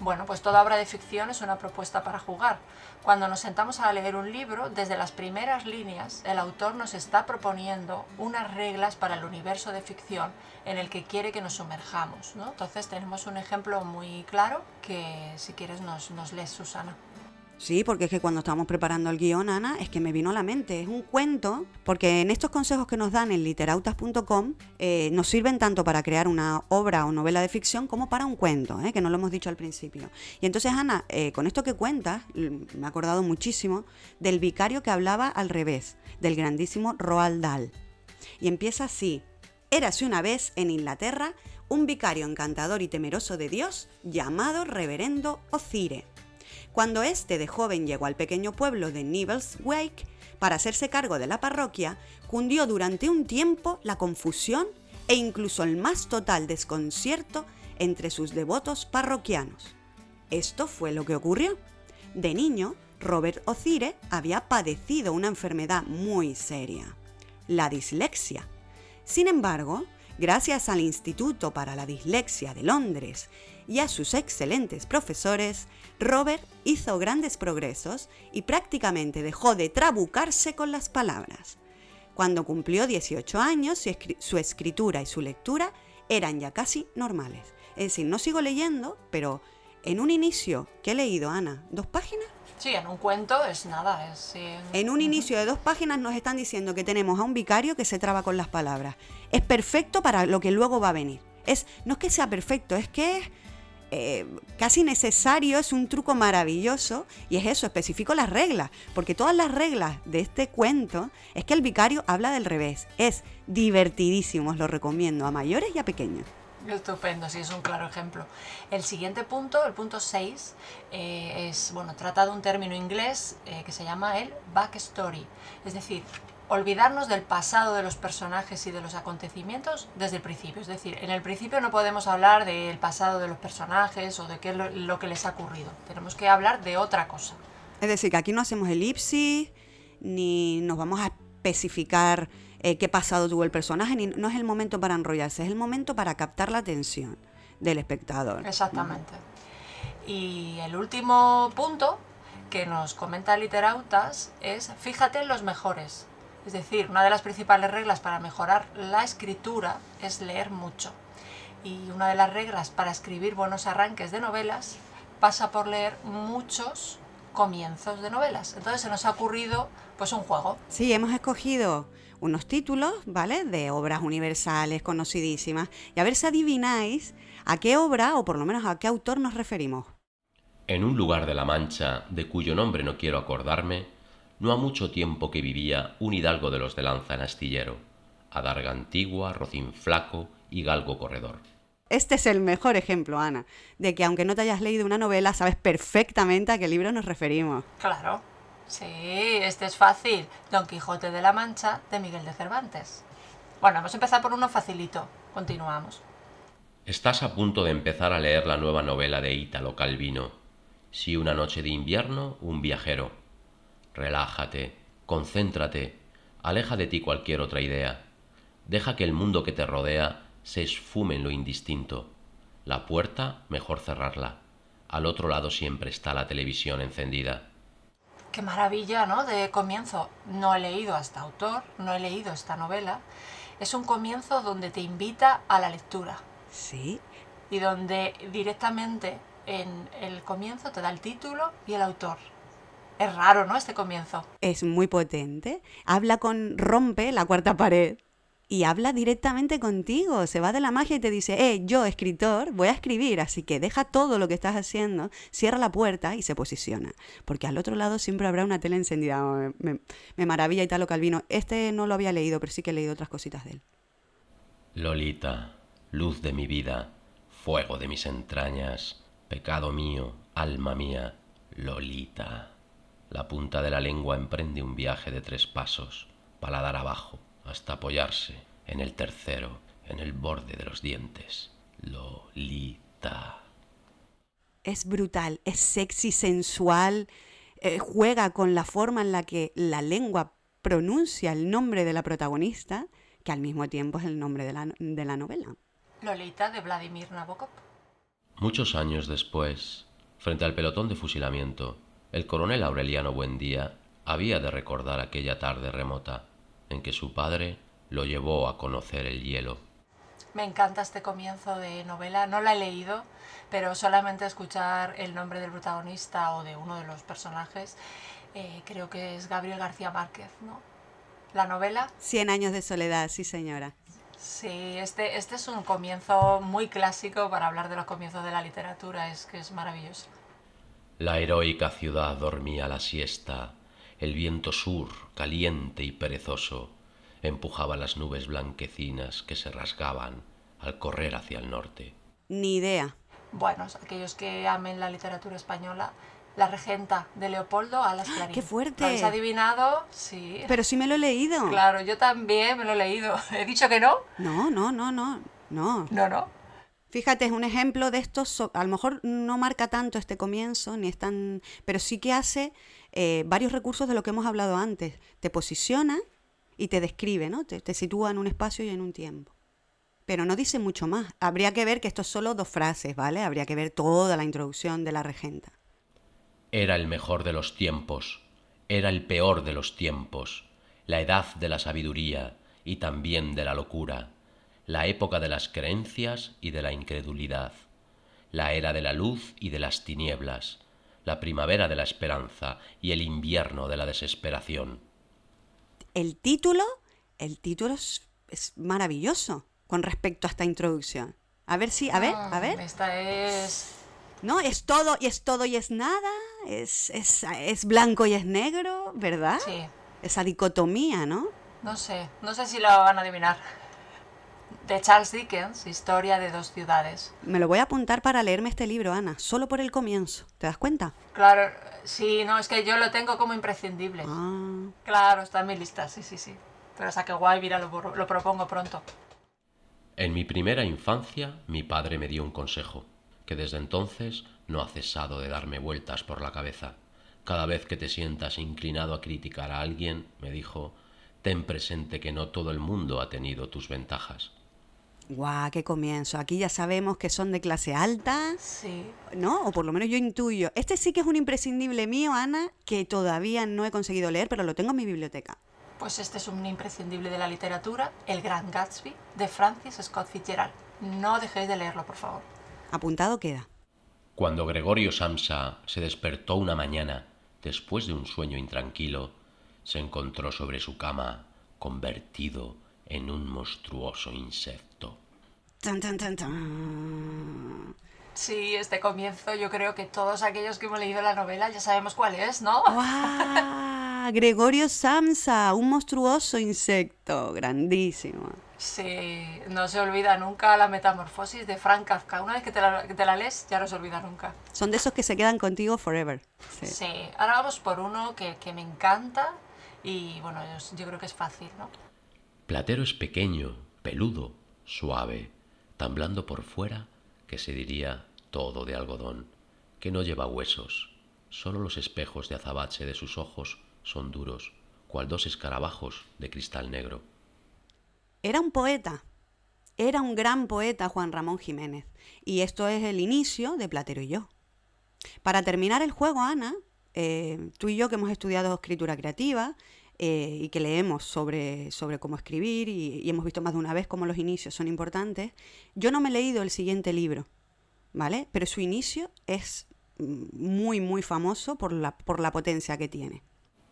Bueno, pues toda obra de ficción es una propuesta para jugar. Cuando nos sentamos a leer un libro, desde las primeras líneas, el autor nos está proponiendo unas reglas para el universo de ficción en el que quiere que nos sumerjamos. ¿no? Entonces tenemos un ejemplo muy claro que si quieres nos, nos lees, Susana. Sí, porque es que cuando estábamos preparando el guion, Ana, es que me vino a la mente. Es un cuento, porque en estos consejos que nos dan en literautas.com eh, nos sirven tanto para crear una obra o novela de ficción como para un cuento, ¿eh? que no lo hemos dicho al principio. Y entonces, Ana, eh, con esto que cuentas, me he acordado muchísimo del vicario que hablaba al revés, del grandísimo Roald Dahl. Y empieza así. Érase una vez en Inglaterra un vicario encantador y temeroso de Dios llamado Reverendo Ocire. Cuando este de joven llegó al pequeño pueblo de Nibbles Wake para hacerse cargo de la parroquia, cundió durante un tiempo la confusión e incluso el más total desconcierto entre sus devotos parroquianos. Esto fue lo que ocurrió. De niño, Robert Ocire había padecido una enfermedad muy seria, la dislexia. Sin embargo, gracias al Instituto para la Dislexia de Londres y a sus excelentes profesores, Robert hizo grandes progresos y prácticamente dejó de trabucarse con las palabras. Cuando cumplió 18 años, su, escri- su escritura y su lectura eran ya casi normales. Es decir, no sigo leyendo, pero en un inicio que he leído, Ana, dos páginas, Sí, en un cuento es nada, es... sí, en un inicio de dos páginas nos están diciendo que tenemos a un vicario que se traba con las palabras. Es perfecto para lo que luego va a venir. Es, no es que sea perfecto, es que es eh, casi necesario, es un truco maravilloso y es eso, especifico las reglas, porque todas las reglas de este cuento es que el vicario habla del revés. Es divertidísimo, os lo recomiendo a mayores y a pequeños. Estupendo, sí, es un claro ejemplo. El siguiente punto, el punto 6, eh, es, bueno, trata de un término inglés eh, que se llama el backstory, es decir, olvidarnos del pasado de los personajes y de los acontecimientos desde el principio. Es decir, en el principio no podemos hablar del pasado de los personajes o de qué es lo, lo que les ha ocurrido. Tenemos que hablar de otra cosa. Es decir, que aquí no hacemos elipsis, ni nos vamos a especificar eh, qué pasado tuvo el personaje, ni, no es el momento para enrollarse, es el momento para captar la atención del espectador. Exactamente. Y el último punto que nos comenta Literautas es fíjate en los mejores. Es decir, una de las principales reglas para mejorar la escritura es leer mucho. Y una de las reglas para escribir buenos arranques de novelas pasa por leer muchos comienzos de novelas. Entonces se nos ha ocurrido pues un juego. Sí, hemos escogido unos títulos, ¿vale? De obras universales conocidísimas. Y a ver si adivináis a qué obra, o por lo menos a qué autor nos referimos. En un lugar de la Mancha, de cuyo nombre no quiero acordarme, no ha mucho tiempo que vivía un hidalgo de los de lanza en astillero, adarga antigua, rocín flaco y galgo corredor. Este es el mejor ejemplo, Ana, de que aunque no te hayas leído una novela, sabes perfectamente a qué libro nos referimos. Claro. Sí, este es fácil. Don Quijote de la Mancha de Miguel de Cervantes. Bueno, vamos a empezar por uno facilito. Continuamos. Estás a punto de empezar a leer la nueva novela de Ítalo Calvino. Si una noche de invierno, un viajero. Relájate, concéntrate, aleja de ti cualquier otra idea. Deja que el mundo que te rodea se esfume en lo indistinto. La puerta, mejor cerrarla. Al otro lado siempre está la televisión encendida. Qué maravilla, ¿no? De comienzo. No he leído a este autor, no he leído esta novela. Es un comienzo donde te invita a la lectura Sí, y donde directamente en el comienzo te da el título y el autor. Es raro, ¿no? Este comienzo. es muy potente. Habla con. rompe la cuarta pared. Y habla directamente contigo, se va de la magia y te dice, eh, yo escritor, voy a escribir, así que deja todo lo que estás haciendo, cierra la puerta y se posiciona. Porque al otro lado siempre habrá una tele encendida. Me, me- me maravilla Italo Calvino. Este no lo había leído, pero sí que he leído otras cositas de él. Lolita, luz de mi vida, fuego de mis entrañas, pecado mío, alma mía, Lolita. La punta de la lengua emprende un viaje de tres pasos, paladar abajo, hasta apoyarse en el tercero, en el borde de los dientes. Lolita. es brutal, es sexy, sensual, eh, juega con la forma en la que la lengua pronuncia el nombre de la protagonista, que al mismo tiempo es el nombre de la, de la novela. Lolita de Vladimir Nabokov. Muchos años después, frente al pelotón de fusilamiento, el coronel Aureliano Buendía había de recordar aquella tarde remota en que su padre lo llevó a conocer el hielo. Me encanta este comienzo de novela. No la he leído, pero solamente escuchar el nombre del protagonista o de uno de los personajes, eh, creo que es Gabriel García Márquez, ¿no? La novela, Cien años de soledad, sí señora. sí, este, este es un comienzo muy clásico para hablar de los comienzos de la literatura, es que es maravilloso. La heroica ciudad dormía la siesta, el viento sur, caliente y perezoso, empujaba las nubes blanquecinas que se rasgaban al correr hacia el norte. Ni idea. Bueno, aquellos que amen la literatura española, La regenta de Leopoldo Alas Clarín. ¡Qué fuerte! ¿Lo habéis adivinado? Sí. Pero sí me lo he leído. Claro, yo también me lo he leído. ¿He dicho que no? No, no, no, no, no. No, no. Fíjate, es un ejemplo de esto, a lo mejor no marca tanto este comienzo, ni es tan, pero sí que hace eh, varios recursos de lo que hemos hablado antes. Te posiciona y te describe, ¿no? Te, te sitúa en un espacio y en un tiempo. Pero no dice mucho más. Habría que ver que esto es solo dos frases, ¿vale? Habría que ver toda la introducción de la regenta. Era el mejor de los tiempos, era el peor de los tiempos, la edad de la sabiduría y también de la locura, la época de las creencias y de la incredulidad, la era de la luz y de las tinieblas, la primavera de la esperanza y el invierno de la desesperación. El título, el título es, es maravilloso con respecto a esta introducción. A ver si, a ver, a Ah, ver. Esta es. No, es todo y es todo y es nada, es, es, es blanco y es negro, ¿verdad? Sí. Esa dicotomía, ¿no? No sé. No sé si lo van a adivinar. De Charles Dickens, Historia de dos ciudades. Me lo voy a apuntar para leerme este libro, Ana, solo por el comienzo. ¿Te das cuenta? Claro, sí, no, es que yo lo tengo como imprescindible. Ah, Claro, está en mi lista, sí, sí, sí. Pero o sea que guay, mira, lo, lo propongo pronto. En mi primera infancia mi padre me dio un consejo, que desde entonces no ha cesado de darme vueltas por la cabeza. Cada vez que te sientas inclinado a criticar a alguien, me dijo, ten presente que no todo el mundo ha tenido tus ventajas. Guau, qué comienzo. Aquí ya sabemos que son de clase alta, Sí. ¿no? O por lo menos yo intuyo. Este sí que es un imprescindible mío, Ana, que todavía no he conseguido leer, pero lo tengo en mi biblioteca. Pues este es un imprescindible de la literatura, El Gran Gatsby, de Francis Scott Fitzgerald. No dejéis de leerlo, por favor. Apuntado queda. Cuando Gregorio Samsa se despertó una mañana después de un sueño intranquilo, se encontró sobre su cama convertido en un monstruoso insecto. Tan, tan, tan, tan. Sí, este comienzo yo creo que todos aquellos que hemos leído la novela ya sabemos cuál es, ¿no? Gregorio Samsa, un monstruoso insecto, grandísimo. Sí, no se olvida nunca la metamorfosis de Frank Kafka. Una vez que te la, que te la lees, ya no se olvida nunca. Son de esos que se quedan contigo forever. Sí. Sí, ahora vamos por uno que, que me encanta y bueno, yo, yo creo que es fácil, ¿no? Platero es pequeño, peludo, suave, tan blando por fuera que se diría todo de algodón, que no lleva huesos. Solo los espejos de azabache de sus ojos son duros, cual dos escarabajos de cristal negro. Era un poeta, era un gran poeta Juan Ramón Jiménez. Y esto es el inicio de Platero y yo. Para terminar el juego, Ana, eh, tú y yo que hemos estudiado escritura creativa eh, y que leemos sobre, sobre cómo escribir y, y hemos visto más de una vez cómo los inicios son importantes, yo no me he leído el siguiente libro, ¿vale? Pero su inicio es mm, muy, muy famoso por la, por la potencia que tiene.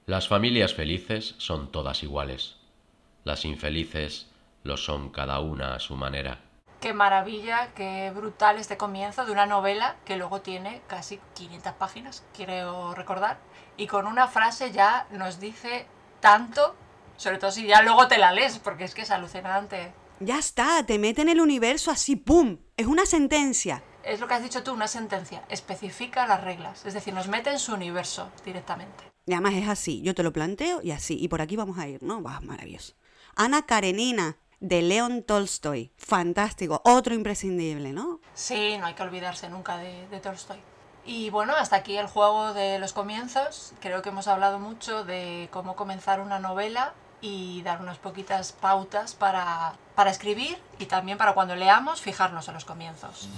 Las familias felices son todas iguales. Las infelices lo son cada una a su manera. Qué maravilla, qué brutal este comienzo de una novela que luego tiene casi 500 páginas, quiero recordar, y con una frase ya nos dice tanto, sobre todo si ya luego te la lees, porque es que es alucinante. Ya está, te mete en el universo así, ¡pum! Es una sentencia. Es lo que has dicho tú, una sentencia, especifica las reglas, es decir, nos mete en su universo directamente. Y además es así, yo te lo planteo y así. Y por aquí vamos a ir, ¿no? Va, maravilloso. Ana Karenina, de León Tolstoy. Fantástico, otro imprescindible, ¿no? Sí, no hay que olvidarse nunca de, de Tolstoy. Y bueno, hasta aquí el juego de los comienzos. Creo que hemos hablado mucho de cómo comenzar una novela y dar unas poquitas pautas para, para escribir y también para cuando leamos fijarnos en los comienzos.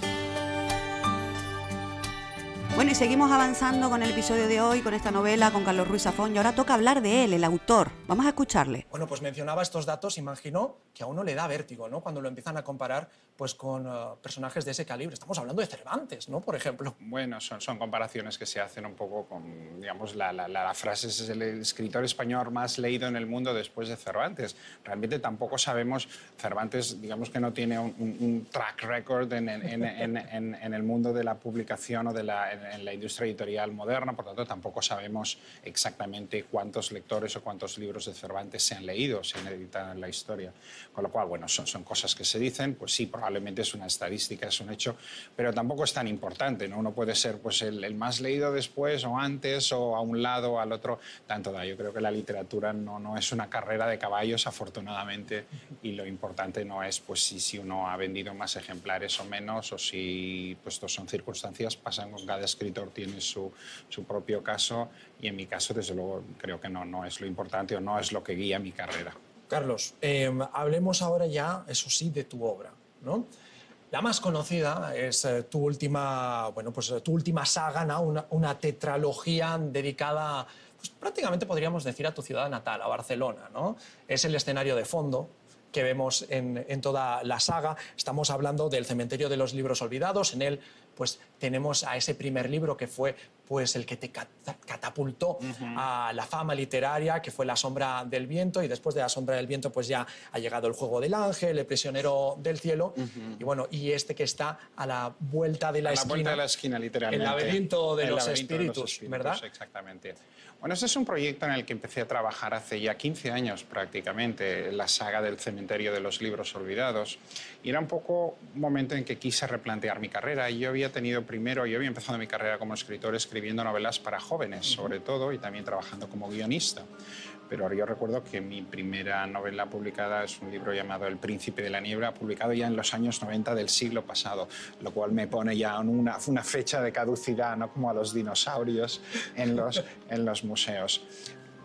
Bueno, y seguimos avanzando con el episodio de hoy, con esta novela, con Carlos Ruiz Zafón, y ahora toca hablar de él, el autor. Vamos a escucharle. Bueno, pues mencionaba estos datos, imagino que a uno le da vértigo, ¿no? Cuando lo empiezan a comparar pues, con eh, personajes de ese calibre. Estamos hablando de Cervantes, ¿no? Por ejemplo. Bueno, son, son comparaciones que se hacen un poco con, digamos, la, la, la frase es el escritor español más leído en el mundo después de Cervantes. Realmente tampoco sabemos, Cervantes, digamos que no tiene un, un- un track record en, en- en- en- en el mundo de la publicación o de la, en, la industria editorial moderna, por tanto tampoco sabemos exactamente cuántos lectores o cuántos libros de Cervantes se han leído, se han editado en la historia. Con lo cual, bueno, son, son cosas que se dicen, pues sí, probablemente es una estadística, es un hecho, pero tampoco es tan importante, ¿no? Uno puede ser pues el, el más leído después o antes o a un lado al otro, tanto da. Yo creo que la literatura no, no es una carrera de caballos, afortunadamente, y lo importante no es pues si, si uno ha vendido más ejemplares o menos, o si pues son circunstancias, pasan con cada escritor, tiene su, su propio caso, y en mi caso, desde luego, creo que no, no es lo importante o no es lo que guía mi carrera. Carlos, eh, hablemos ahora ya, eso sí, de tu obra, ¿no? La más conocida es eh, tu última, bueno, pues eh, tu última saga, ¿no? una, una tetralogía dedicada, pues prácticamente podríamos decir a tu ciudad natal, a Barcelona, ¿no? Es el escenario de fondo que vemos en, en toda la saga. Estamos hablando del cementerio de los libros olvidados. En él, pues tenemos a ese primer libro que fue pues el que te cata- catapultó a la fama literaria, que fue La sombra del viento, y después de La sombra del viento, pues ya ha llegado El juego del ángel, El prisionero del cielo, y bueno, y este que está a la vuelta de la a la esquina. vuelta de la esquina, literalmente. El laberinto de El los laberinto de los espíritus, ¿verdad? Exactamente. Bueno, ese es un proyecto en el que empecé a trabajar hace ya 15 años prácticamente, la saga del cementerio de los libros olvidados. Y era un poco un momento en que quise replantear mi carrera. Yo había tenido primero, yo había empezado mi carrera como escritor escribiendo novelas para jóvenes, sobre todo, y también trabajando como guionista. Pero ahora yo recuerdo que mi primera novela publicada es un libro llamado El Príncipe de la Niebla, publicado ya en los años 90 del siglo pasado, lo cual me pone ya en una, una fecha de caducidad, no como a los dinosaurios en los, en los museos.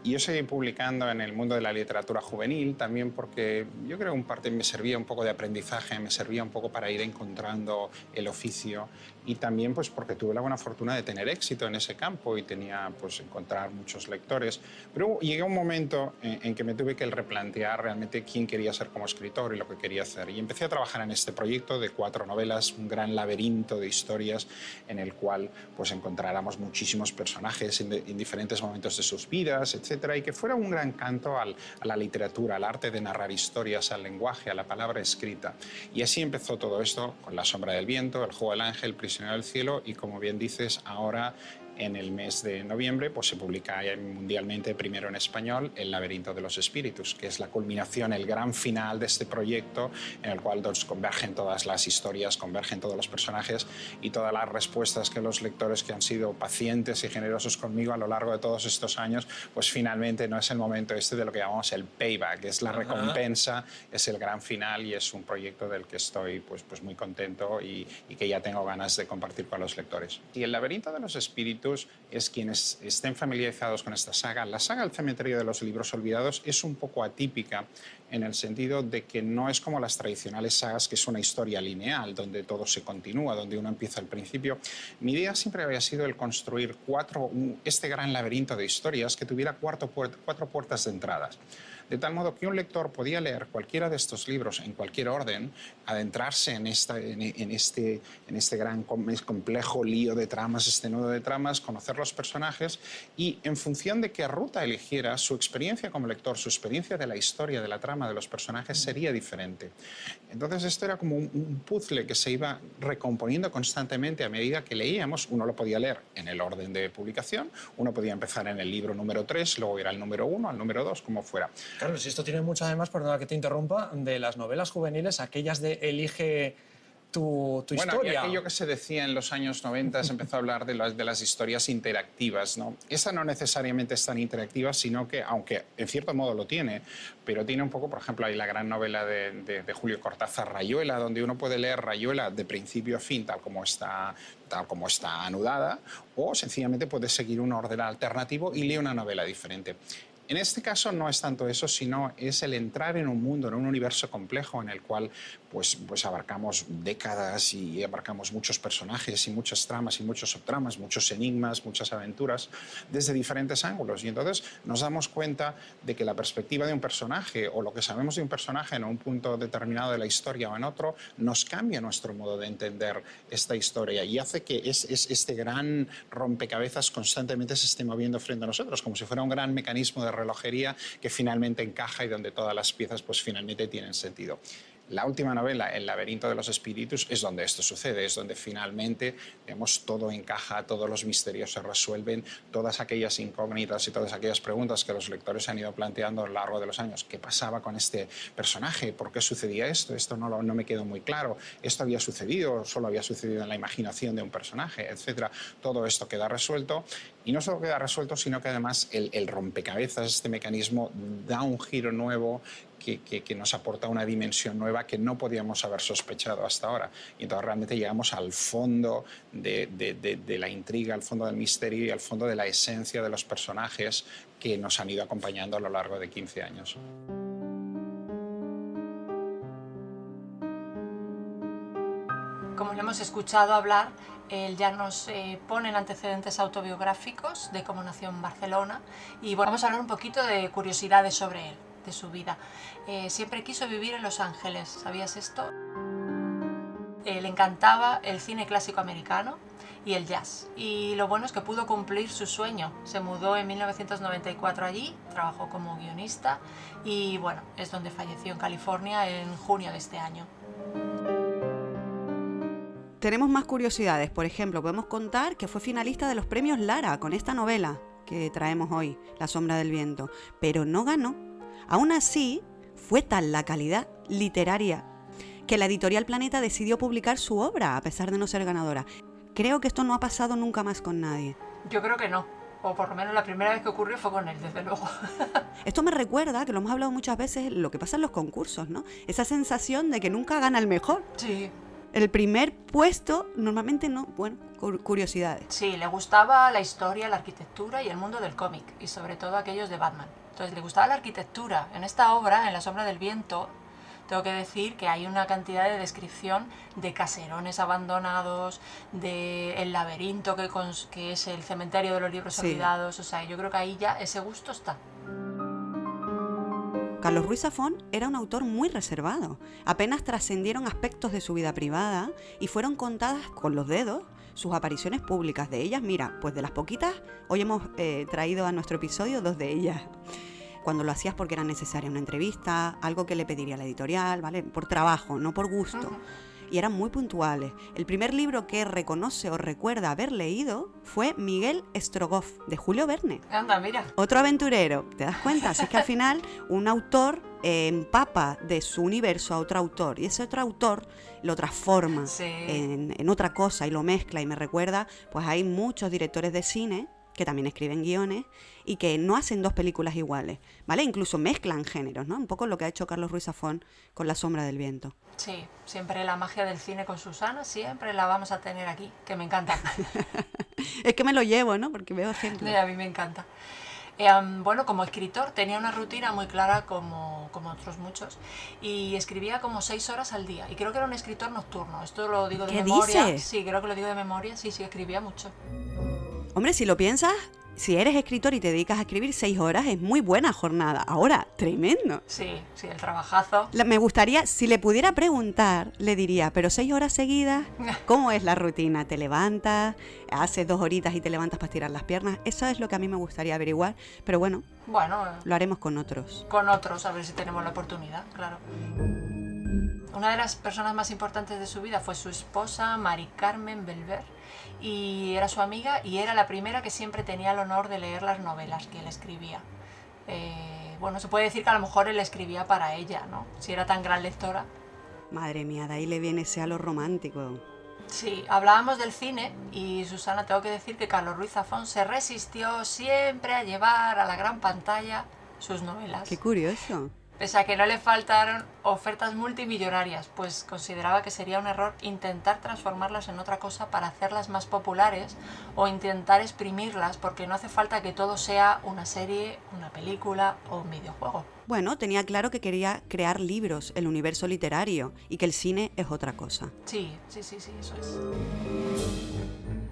Y yo seguí publicando en el mundo de la literatura juvenil también porque yo creo que un parte me servía un poco de aprendizaje, me servía un poco para ir encontrando el oficio y también pues porque tuve la buena fortuna de tener éxito en ese campo y tenía pues encontrar muchos lectores. Pero llegué a un momento en, en, que me tuve que replantear realmente quién quería ser como escritor y lo que quería hacer. Y empecé a trabajar en este proyecto de cuatro novelas, un gran laberinto de historias en el cual pues encontráramos muchísimos personajes en, de, en diferentes momentos de sus vidas, etcétera, y que fuera un gran canto al, a la literatura, al arte de narrar historias, al lenguaje, a la palabra escrita. Y así empezó todo esto con La sombra del viento, El juego del ángel, del cielo y como bien dices, ahora en el mes de noviembre pues se publica mundialmente, primero en español, El laberinto de los espíritus, que es la culminación, el gran final de este proyecto en el cual pues, convergen todas las historias, convergen todos los personajes y todas las respuestas que los lectores que han sido pacientes y generosos conmigo a lo largo de todos estos años, pues finalmente no es el momento este de lo que llamamos el payback, es la recompensa, es el gran final y es un proyecto del que estoy pues, pues muy contento y, y que ya tengo ganas de compartir con los lectores. Y El laberinto de los espíritus es quienes estén familiarizados con esta saga. La saga El cementerio de los libros olvidados es un poco atípica en el sentido de que no es como las tradicionales sagas, que es una historia lineal, donde todo se continúa, donde uno empieza al principio. Mi idea siempre había sido el construir este gran laberinto de historias que tuviera cuatro puertas de entradas de tal modo que un lector podía leer cualquiera de estos libros en cualquier orden, adentrarse en, este, este gran complejo lío de tramas, este nudo de tramas, conocer los personajes y en función de qué ruta eligiera, su experiencia como lector, su experiencia de la historia, de la trama de los personajes sería diferente. Entonces esto era como un, un puzzle que se iba recomponiendo constantemente a medida que leíamos. Uno lo podía leer en el orden de publicación, uno podía empezar en el libro número 3, luego ir al número 1, al número 2, como fuera. Claro, si esto tiene mucho además, perdona que te interrumpa, de las novelas juveniles, aquellas de elige tu, tu bueno, historia. Y aquello que se decía en los años 90 se empezó a hablar de las, de las historias interactivas. ¿no? Esa no necesariamente es tan interactiva, sino que, aunque en cierto modo lo tiene, pero tiene un poco, por ejemplo, hay la gran novela de, de, de Julio Cortázar, Rayuela, donde uno puede leer Rayuela de principio a fin, tal como está tal como está anudada, o sencillamente puede seguir un orden alternativo y lee una novela diferente. En este caso no es tanto eso, sino es el entrar en un mundo, en un universo complejo en el cual pues, pues abarcamos décadas y abarcamos muchos personajes y muchas tramas y muchos subtramas, muchos enigmas, muchas aventuras desde diferentes ángulos. Y entonces nos damos cuenta de que la perspectiva de un personaje o lo que sabemos de un personaje en un punto determinado de la historia o en otro nos cambia nuestro modo de entender esta historia y hace que es, es este gran rompecabezas constantemente se esté moviendo frente a nosotros, como si fuera un gran mecanismo de relojería que finalmente encaja y donde todas las piezas pues finalmente tienen sentido. La última novela, El laberinto de los espíritus, es donde esto sucede, es donde finalmente digamos, todo encaja, todos los misterios se resuelven, todas aquellas incógnitas y todas aquellas preguntas que los lectores han ido planteando a lo largo de los años. ¿Qué pasaba con este personaje? ¿Por qué sucedía esto? Esto no, me quedó muy claro. ¿Esto había sucedido? ¿Solo había sucedido en la imaginación de un personaje? Etcétera. Todo esto queda resuelto y no solo queda resuelto, sino que además el, rompecabezas, este mecanismo, da un giro nuevo que, nos aporta una dimensión nueva que no podíamos haber sospechado hasta ahora. Y entonces realmente llegamos al fondo de, la intriga, al fondo del misterio y al fondo de la esencia de los personajes que nos han ido acompañando a lo largo de 15 años. Como le hemos escuchado hablar, él ya nos eh, pone en antecedentes autobiográficos de cómo nació en Barcelona y bueno, vamos a hablar un poquito de curiosidades sobre él de su vida. Eh, siempre quiso vivir en Los Ángeles, ¿sabías esto? Eh, le encantaba el cine clásico americano y el jazz. Y lo bueno es que pudo cumplir su sueño. Se mudó en 1994 allí, trabajó como guionista y bueno, es donde falleció en California en junio de este año. Tenemos más curiosidades, por ejemplo, podemos contar que fue finalista de los premios Lara con esta novela que traemos hoy, La sombra del viento, pero no ganó Aún así, fue tal la calidad literaria que la editorial Planeta decidió publicar su obra a pesar de no ser ganadora. Creo que esto no ha pasado nunca más con nadie. Yo creo que no. O por lo menos la primera vez que ocurrió fue con él, desde luego. Esto me recuerda, que lo hemos hablado muchas veces, lo que pasa en los concursos, ¿no? Esa sensación de que nunca gana el mejor. Sí. El primer puesto, normalmente no, bueno, cur- curiosidades. Sí, le gustaba la historia, la arquitectura y el mundo del cómic, y sobre todo aquellos de Batman. Entonces, le gustaba la arquitectura. En esta obra, En la sombra del viento, tengo que decir que hay una cantidad de descripción de caserones abandonados, de el laberinto que, que es el cementerio de los libros Sí. olvidados. O sea, yo creo que ahí ya ese gusto está. Carlos Ruiz Zafón era un autor muy reservado. Apenas trascendieron aspectos de su vida privada y fueron contadas con los dedos sus apariciones públicas. De ellas, mira, pues de las poquitas, hoy hemos eh, traído a nuestro episodio dos de ellas. Cuando lo hacías porque era necesaria una entrevista, algo que le pediría la editorial, ¿vale? Por trabajo, no por gusto. Y eran muy puntuales. El primer libro que reconoce o recuerda haber leído fue Miguel Strogoff, de Julio Verne. Anda, mira. Otro aventurero, ¿te das cuenta? Así es que al final un autor eh, empapa de su universo a otro autor y ese otro autor lo transforma Sí. en, en otra cosa y lo mezcla y me recuerda, pues hay muchos directores de cine que también escriben guiones y que no hacen dos películas iguales, ¿vale? Incluso mezclan géneros, ¿no? Un poco lo que ha hecho Carlos Ruiz Zafón con La sombra del viento. Sí, siempre la magia del cine con Susana, siempre la vamos a tener aquí, que me encanta. Es que me lo llevo, ¿no? Porque veo ejemplos. Sí, a mí me encanta. Eh, bueno, como escritor tenía una rutina muy clara como, como otros muchos y escribía como seis horas al día y creo que era un escritor nocturno. Esto lo digo de ¿Qué memoria. dices? Sí, creo que lo digo de memoria. Sí, sí, escribía mucho. Hombre, si lo piensas, si eres escritor y te dedicas a escribir seis horas, es muy buena jornada. Ahora, tremendo. Sí, sí, el trabajazo. La- me gustaría, si le pudiera preguntar, le diría, pero seis horas seguidas, ¿cómo es la rutina? ¿Te levantas, haces dos horitas y te levantas para estirar las piernas? Eso es lo que a mí me gustaría averiguar, pero bueno, Bueno, eh, lo haremos con otros. con otros, a ver si tenemos la oportunidad, claro. Una de las personas más importantes de su vida fue su esposa, Mari Carmen Belver, y era su amiga y era la primera que siempre tenía el honor de leer las novelas que él escribía. Eh, bueno, se puede decir que a lo mejor él escribía para ella, ¿no? Si era tan gran lectora. Madre mía, de ahí le viene ese halo romántico. Sí, hablábamos del cine y Susana, tengo que decir que Carlos Ruiz Zafón se resistió siempre a llevar a la gran pantalla sus novelas. Qué curioso. Pese a que no le faltaron ofertas multimillonarias, pues consideraba que sería un error intentar transformarlas en otra cosa para hacerlas más populares o intentar exprimirlas, porque no hace falta que todo sea una serie, una película o un videojuego. Bueno, tenía claro que quería crear libros, el universo literario, y que el cine es otra cosa. Sí, sí, sí, sí, eso es.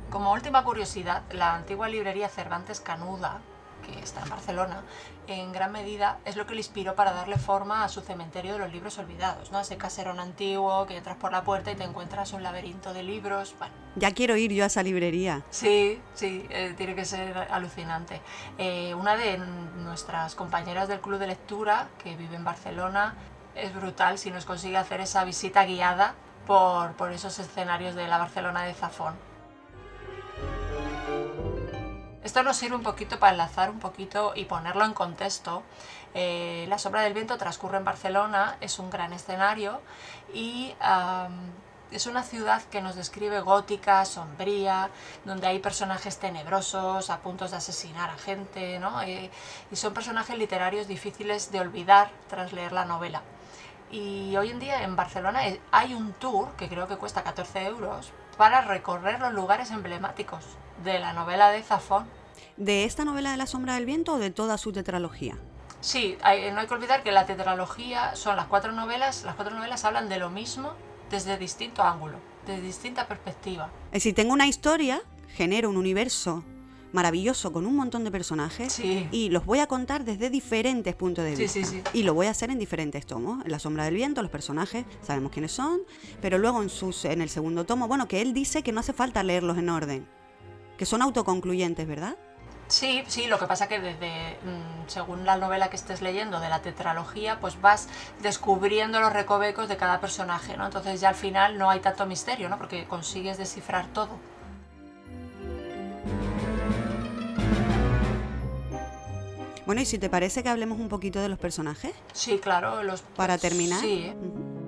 Como última curiosidad, la antigua librería Cervantes Canuda, que está en Barcelona, en gran medida es lo que le inspiró para darle forma a su cementerio de los libros olvidados, ¿no? Ese caserón antiguo que entras por la puerta y te encuentras un laberinto de libros. Bueno, Ya quiero ir yo a esa librería. sí, sí, eh, tiene que ser alucinante. Eh, una de nuestras compañeras del club de lectura, que vive en Barcelona, es brutal si nos consigue hacer esa visita guiada por, por esos escenarios de la Barcelona de Zafón. Esto nos sirve un poquito para enlazar un poquito y ponerlo en contexto. Eh, la sombra del viento transcurre en Barcelona, es un gran escenario y am, es una ciudad que nos describe gótica, sombría, donde hay personajes tenebrosos a punto de asesinar a gente, ¿no? Eh, y son personajes literarios difíciles de olvidar tras leer la novela. Y hoy en día en Barcelona eh, hay un tour que creo que cuesta 14 euros para recorrer los lugares emblemáticos de la novela de Zafón. ¿De esta novela de La sombra del viento o de toda su tetralogía? Sí, hay- no hay que olvidar que la tetralogía son las cuatro novelas, las cuatro novelas hablan de lo mismo desde distinto ángulo, desde distinta perspectiva. Es decir, tengo una historia, genero un universo maravilloso con un montón de personajes Sí. y los voy a contar desde diferentes puntos de vista. sí, sí. Y lo voy a hacer en diferentes tomos. En La sombra del viento, los personajes sabemos quiénes son, pero luego en, sus, en el segundo tomo, bueno, que él dice que no hace falta leerlos en orden, que son autoconcluyentes, ¿verdad? Sí, sí, lo que pasa que desde, mm, según la novela que estés leyendo de la tetralogía, pues vas descubriendo los recovecos de cada personaje, ¿no? Entonces ya al final no hay tanto misterio, ¿no? Porque consigues descifrar todo. Bueno, y si te parece que hablemos un poquito de los personajes, Sí, claro, los... para terminar. Sí. Ujú.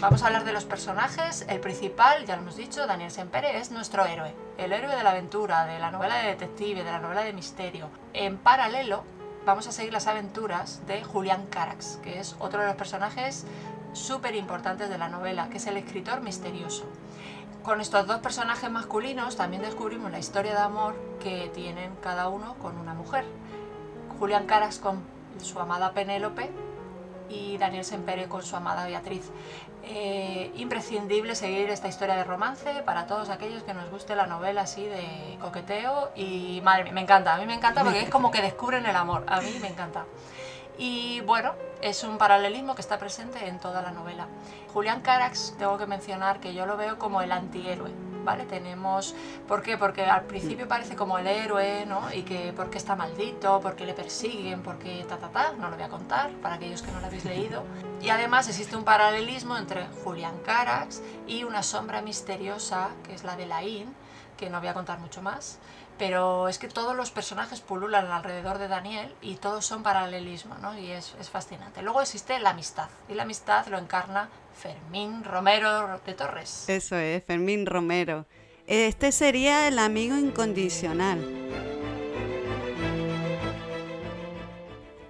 Vamos a hablar de los personajes. El principal, ya lo hemos dicho, Daniel Sempere, es nuestro héroe. El héroe de la aventura, de la novela de detective, de la novela de misterio. En paralelo, vamos a seguir las aventuras de Julián Carax, que es otro de los personajes súper importantes de la novela, que es el escritor misterioso. Con estos dos personajes masculinos también descubrimos la historia de amor que tienen cada uno con una mujer. Julián Caras con su amada Penélope y Daniel Sempere con su amada Beatriz. Eh, imprescindible seguir esta historia de romance para todos aquellos que nos guste la novela así de coqueteo y madre mía, me encanta, a mí me encanta porque es como que descubren el amor, a mí me encanta. Y bueno, es un paralelismo que está presente en toda la novela. Julián Carax, tengo que mencionar que yo lo veo como el antihéroe, ¿vale? Tenemos, ¿por qué? Porque al principio parece como el héroe, ¿no? Y que porque está maldito, porque le persiguen, porque ta ta ta, no lo voy a contar para aquellos que no lo habéis leído. Y además existe un paralelismo entre Julián Carax y una sombra misteriosa, que es la de Laín, que no voy a contar mucho más, pero es que todos los personajes pululan alrededor de Daniel y todos son paralelismo, ¿no? Y es, es fascinante. Luego existe la amistad, y la amistad lo encarna Fermín Romero de Torres. Eso es, Fermín Romero. Este sería el amigo incondicional.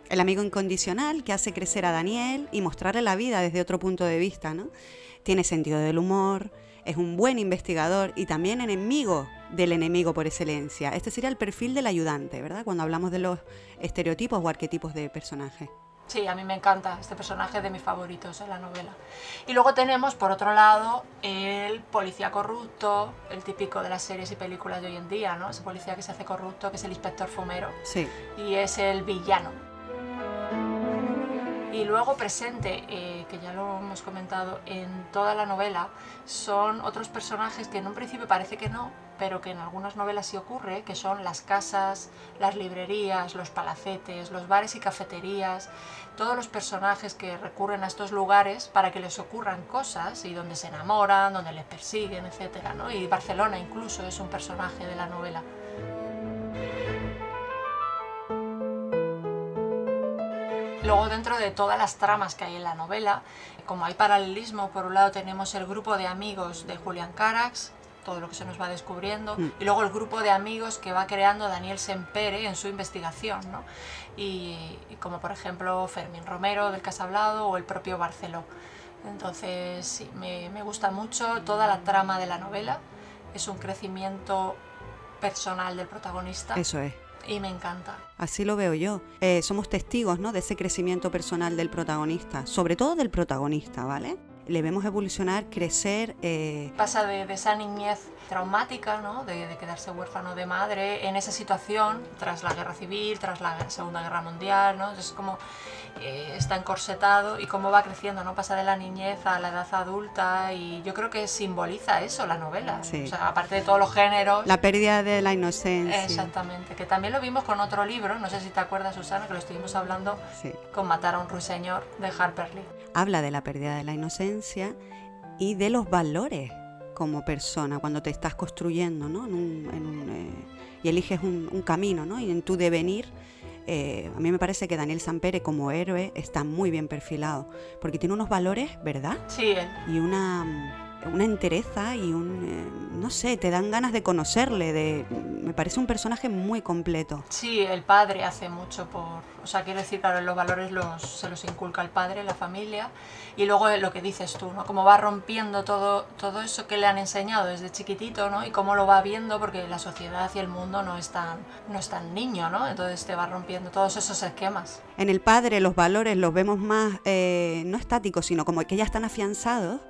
El amigo incondicional que hace crecer a Daniel y mostrarle la vida desde otro punto de vista, ¿no? Tiene sentido del humor, es un buen investigador y también enemigo del enemigo por excelencia. Este sería el perfil del ayudante, ¿verdad? Cuando hablamos de los estereotipos o arquetipos de personaje. Sí, a mí me encanta este personaje de mis favoritos en la novela. Y luego tenemos, por otro lado, el policía corrupto, el típico de las series y películas de hoy en día, ¿no? Ese policía que se hace corrupto, que es el inspector fumero. Sí. Y es el villano. Y luego presente, eh, que ya lo hemos comentado en toda la novela, son otros personajes que en un principio parece que no, pero que en algunas novelas sí ocurre, que son las casas, las librerías, los palacetes, los bares y cafeterías, todos los personajes que recurren a estos lugares para que les ocurran cosas y donde se enamoran, donde les persiguen, etc. ¿no? Y Barcelona incluso es un personaje de la novela. Luego dentro de todas las tramas que hay en la novela, como hay paralelismo, por un lado tenemos el grupo de amigos de Julián Carax, todo lo que se nos va descubriendo, Mm. y luego el grupo de amigos que va creando Daniel Sempere en su investigación, ¿no? y, y como por ejemplo Fermín Romero del que has hablado o el propio Barceló. Entonces sí, me, me gusta mucho toda la trama de la novela, es un crecimiento personal del protagonista Eso es. Y me encanta. Así lo veo yo. Eh, somos testigos ¿no? de ese crecimiento personal del protagonista, sobre todo del protagonista, ¿vale? Le vemos evolucionar, crecer. eh, pasa de, de esa niñez traumática, ¿no? de, de quedarse huérfano de madre, en esa situación, tras la guerra civil, tras la Segunda Guerra Mundial, ¿no? es como eh, está encorsetado y cómo va creciendo, ¿no? pasa de la niñez a la edad adulta y yo creo que simboliza eso la novela, Sí. o sea, aparte de todos los géneros. la pérdida de la inocencia. Exactamente, que también lo vimos con otro libro, no sé si te acuerdas Susana, que lo estuvimos hablando Sí. con Matar a un ruiseñor de Harper Lee. Habla de la pérdida de la inocencia y de los valores como persona cuando te estás construyendo, ¿no? En un- en un, eh, y eliges un, un camino, ¿no? Y en tu devenir, eh, a mí me parece que Daniel Sampere como héroe está muy bien perfilado, porque tiene unos valores, ¿verdad? Sí, él. y una, una entereza y un, eh, no sé, te dan ganas de conocerle, de, me parece un personaje muy completo. Sí, el padre hace mucho por... O sea, quiero decir, claro, los valores los, se los inculca el padre, la familia, y luego lo que dices tú, ¿no? Cómo va rompiendo todo, todo eso que le han enseñado desde chiquitito, ¿no? Y cómo lo va viendo, porque la sociedad y el mundo no es tan, no es tan niño, ¿no? Entonces te va rompiendo todos esos esquemas. En el padre los valores los vemos más, eh, no estáticos, sino como que ya están afianzados,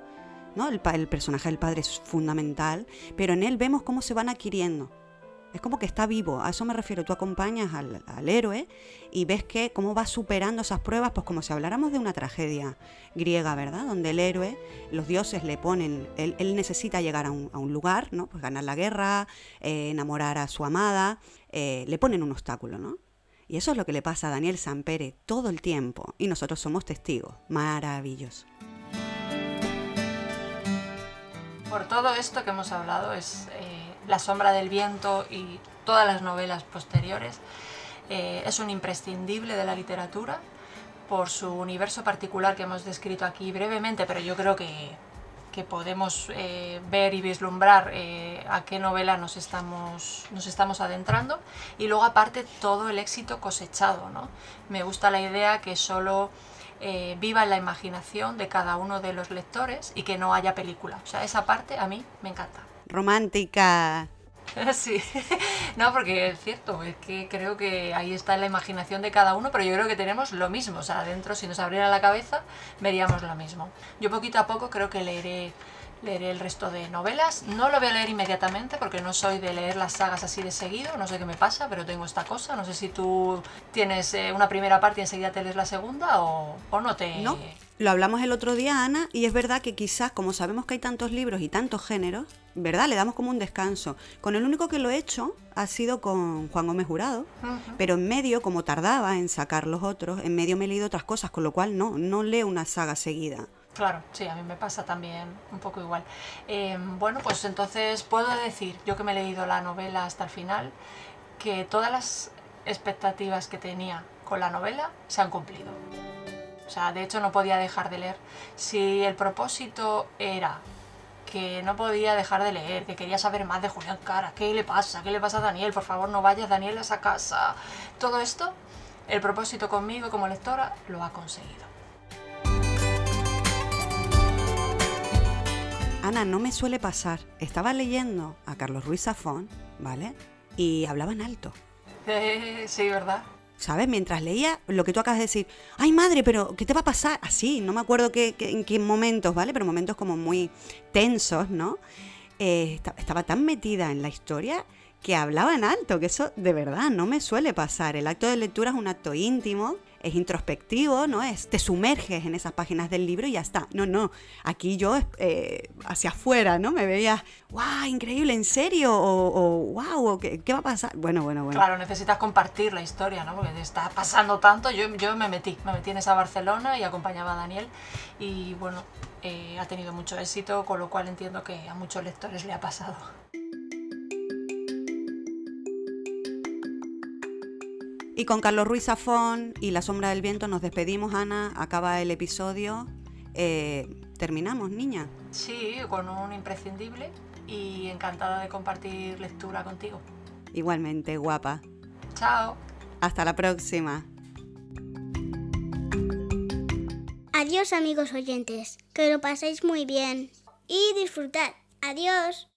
¿no? El, el personaje del padre es fundamental, pero en él vemos cómo se van adquiriendo. Es como que está vivo, a eso me refiero. Tú acompañas al, al héroe y ves que cómo va superando esas pruebas, pues como si habláramos de una tragedia griega, ¿verdad? Donde el héroe, los dioses le ponen, él, necesita llegar a un, lugar. Pues ganar la guerra, eh, enamorar a su amada, eh, le ponen un obstáculo, ¿no? Y eso es lo que le pasa a Daniel Sampere todo el tiempo. Y nosotros somos testigos. Maravilloso. Por todo esto que hemos hablado, es eh, La sombra del viento y todas las novelas posteriores, eh, es un imprescindible de la literatura por su universo particular que hemos descrito aquí brevemente, pero yo creo que, que podemos eh, ver y vislumbrar a qué novela nos estamos, nos estamos adentrando. Y luego aparte todo el éxito cosechado. ¿no? Me gusta la idea que solo eh, viva en la imaginación de cada uno de los lectores y que no haya película. O sea, esa parte a mí me encanta. Romántica. Sí, no, porque es cierto, es que creo que ahí está la imaginación de cada uno, pero yo creo que tenemos lo mismo, o sea, adentro si nos abriera la cabeza veríamos lo mismo. Yo poquito a poco creo que leeré leeré el resto de novelas. No lo voy a leer inmediatamente porque no soy de leer las sagas así de seguido, no sé qué me pasa, pero tengo esta cosa. No sé si tú tienes eh, una primera parte y enseguida te lees la segunda o, o no te... No, lo hablamos el otro día, Ana, y es verdad que quizás, como sabemos que hay tantos libros y tantos géneros, ¿verdad? Le damos como un descanso. Con el único que lo he hecho ha sido con Juan Gómez Jurado, pero en medio, como tardaba en sacar los otros, en medio me he leído otras cosas, con lo cual no, no leo una saga seguida. Claro, sí, a mí me pasa también un poco igual. Eh, bueno, pues entonces puedo decir, yo que me he leído la novela hasta el final, que todas las expectativas que tenía con la novela se han cumplido. O sea, de hecho no podía dejar de leer. Si el propósito era que no podía dejar de leer, que quería saber más de Julián Cara, qué le pasa, qué le pasa a Daniel, por favor no vayas Daniel a esa casa, todo esto, el propósito conmigo como lectora lo ha conseguido. Ana, no me suele pasar. Estaba leyendo a Carlos Ruiz Zafón, ¿vale? Y hablaba en alto. Eh, sí, ¿verdad? ¿Sabes? Mientras leía lo que tú acabas de decir, ay madre, pero ¿qué te va a pasar? Así, no me acuerdo qué, qué- en qué momentos, ¿vale? Pero momentos como muy tensos, ¿no? Eh, esta- estaba tan metida en la historia que hablaba en alto, que eso de verdad no me suele pasar. El acto de lectura es un acto íntimo, es introspectivo, ¿no? Es, te sumerges en esas páginas del libro y ya está. No, no, aquí yo eh, hacia afuera, ¿no? Me veía, wow, increíble, ¿en serio? O, wow, ¿qué, ¿qué va a pasar? Bueno, bueno, bueno. Claro, necesitas compartir la historia, ¿no? Porque te está pasando tanto. Yo, yo me metí, me metí en esa Barcelona y acompañaba a Daniel. Y bueno, eh, ha tenido mucho éxito, con lo cual entiendo que a muchos lectores le ha pasado. Y con Carlos Ruiz Zafón y La Sombra del Viento nos despedimos, Ana. Acaba el episodio. Eh, terminamos, niña. Sí, con un imprescindible y encantada de compartir lectura contigo. Igualmente, guapa. Chao. Hasta la próxima. Adiós amigos oyentes, que lo paséis muy bien y disfrutad. Adiós.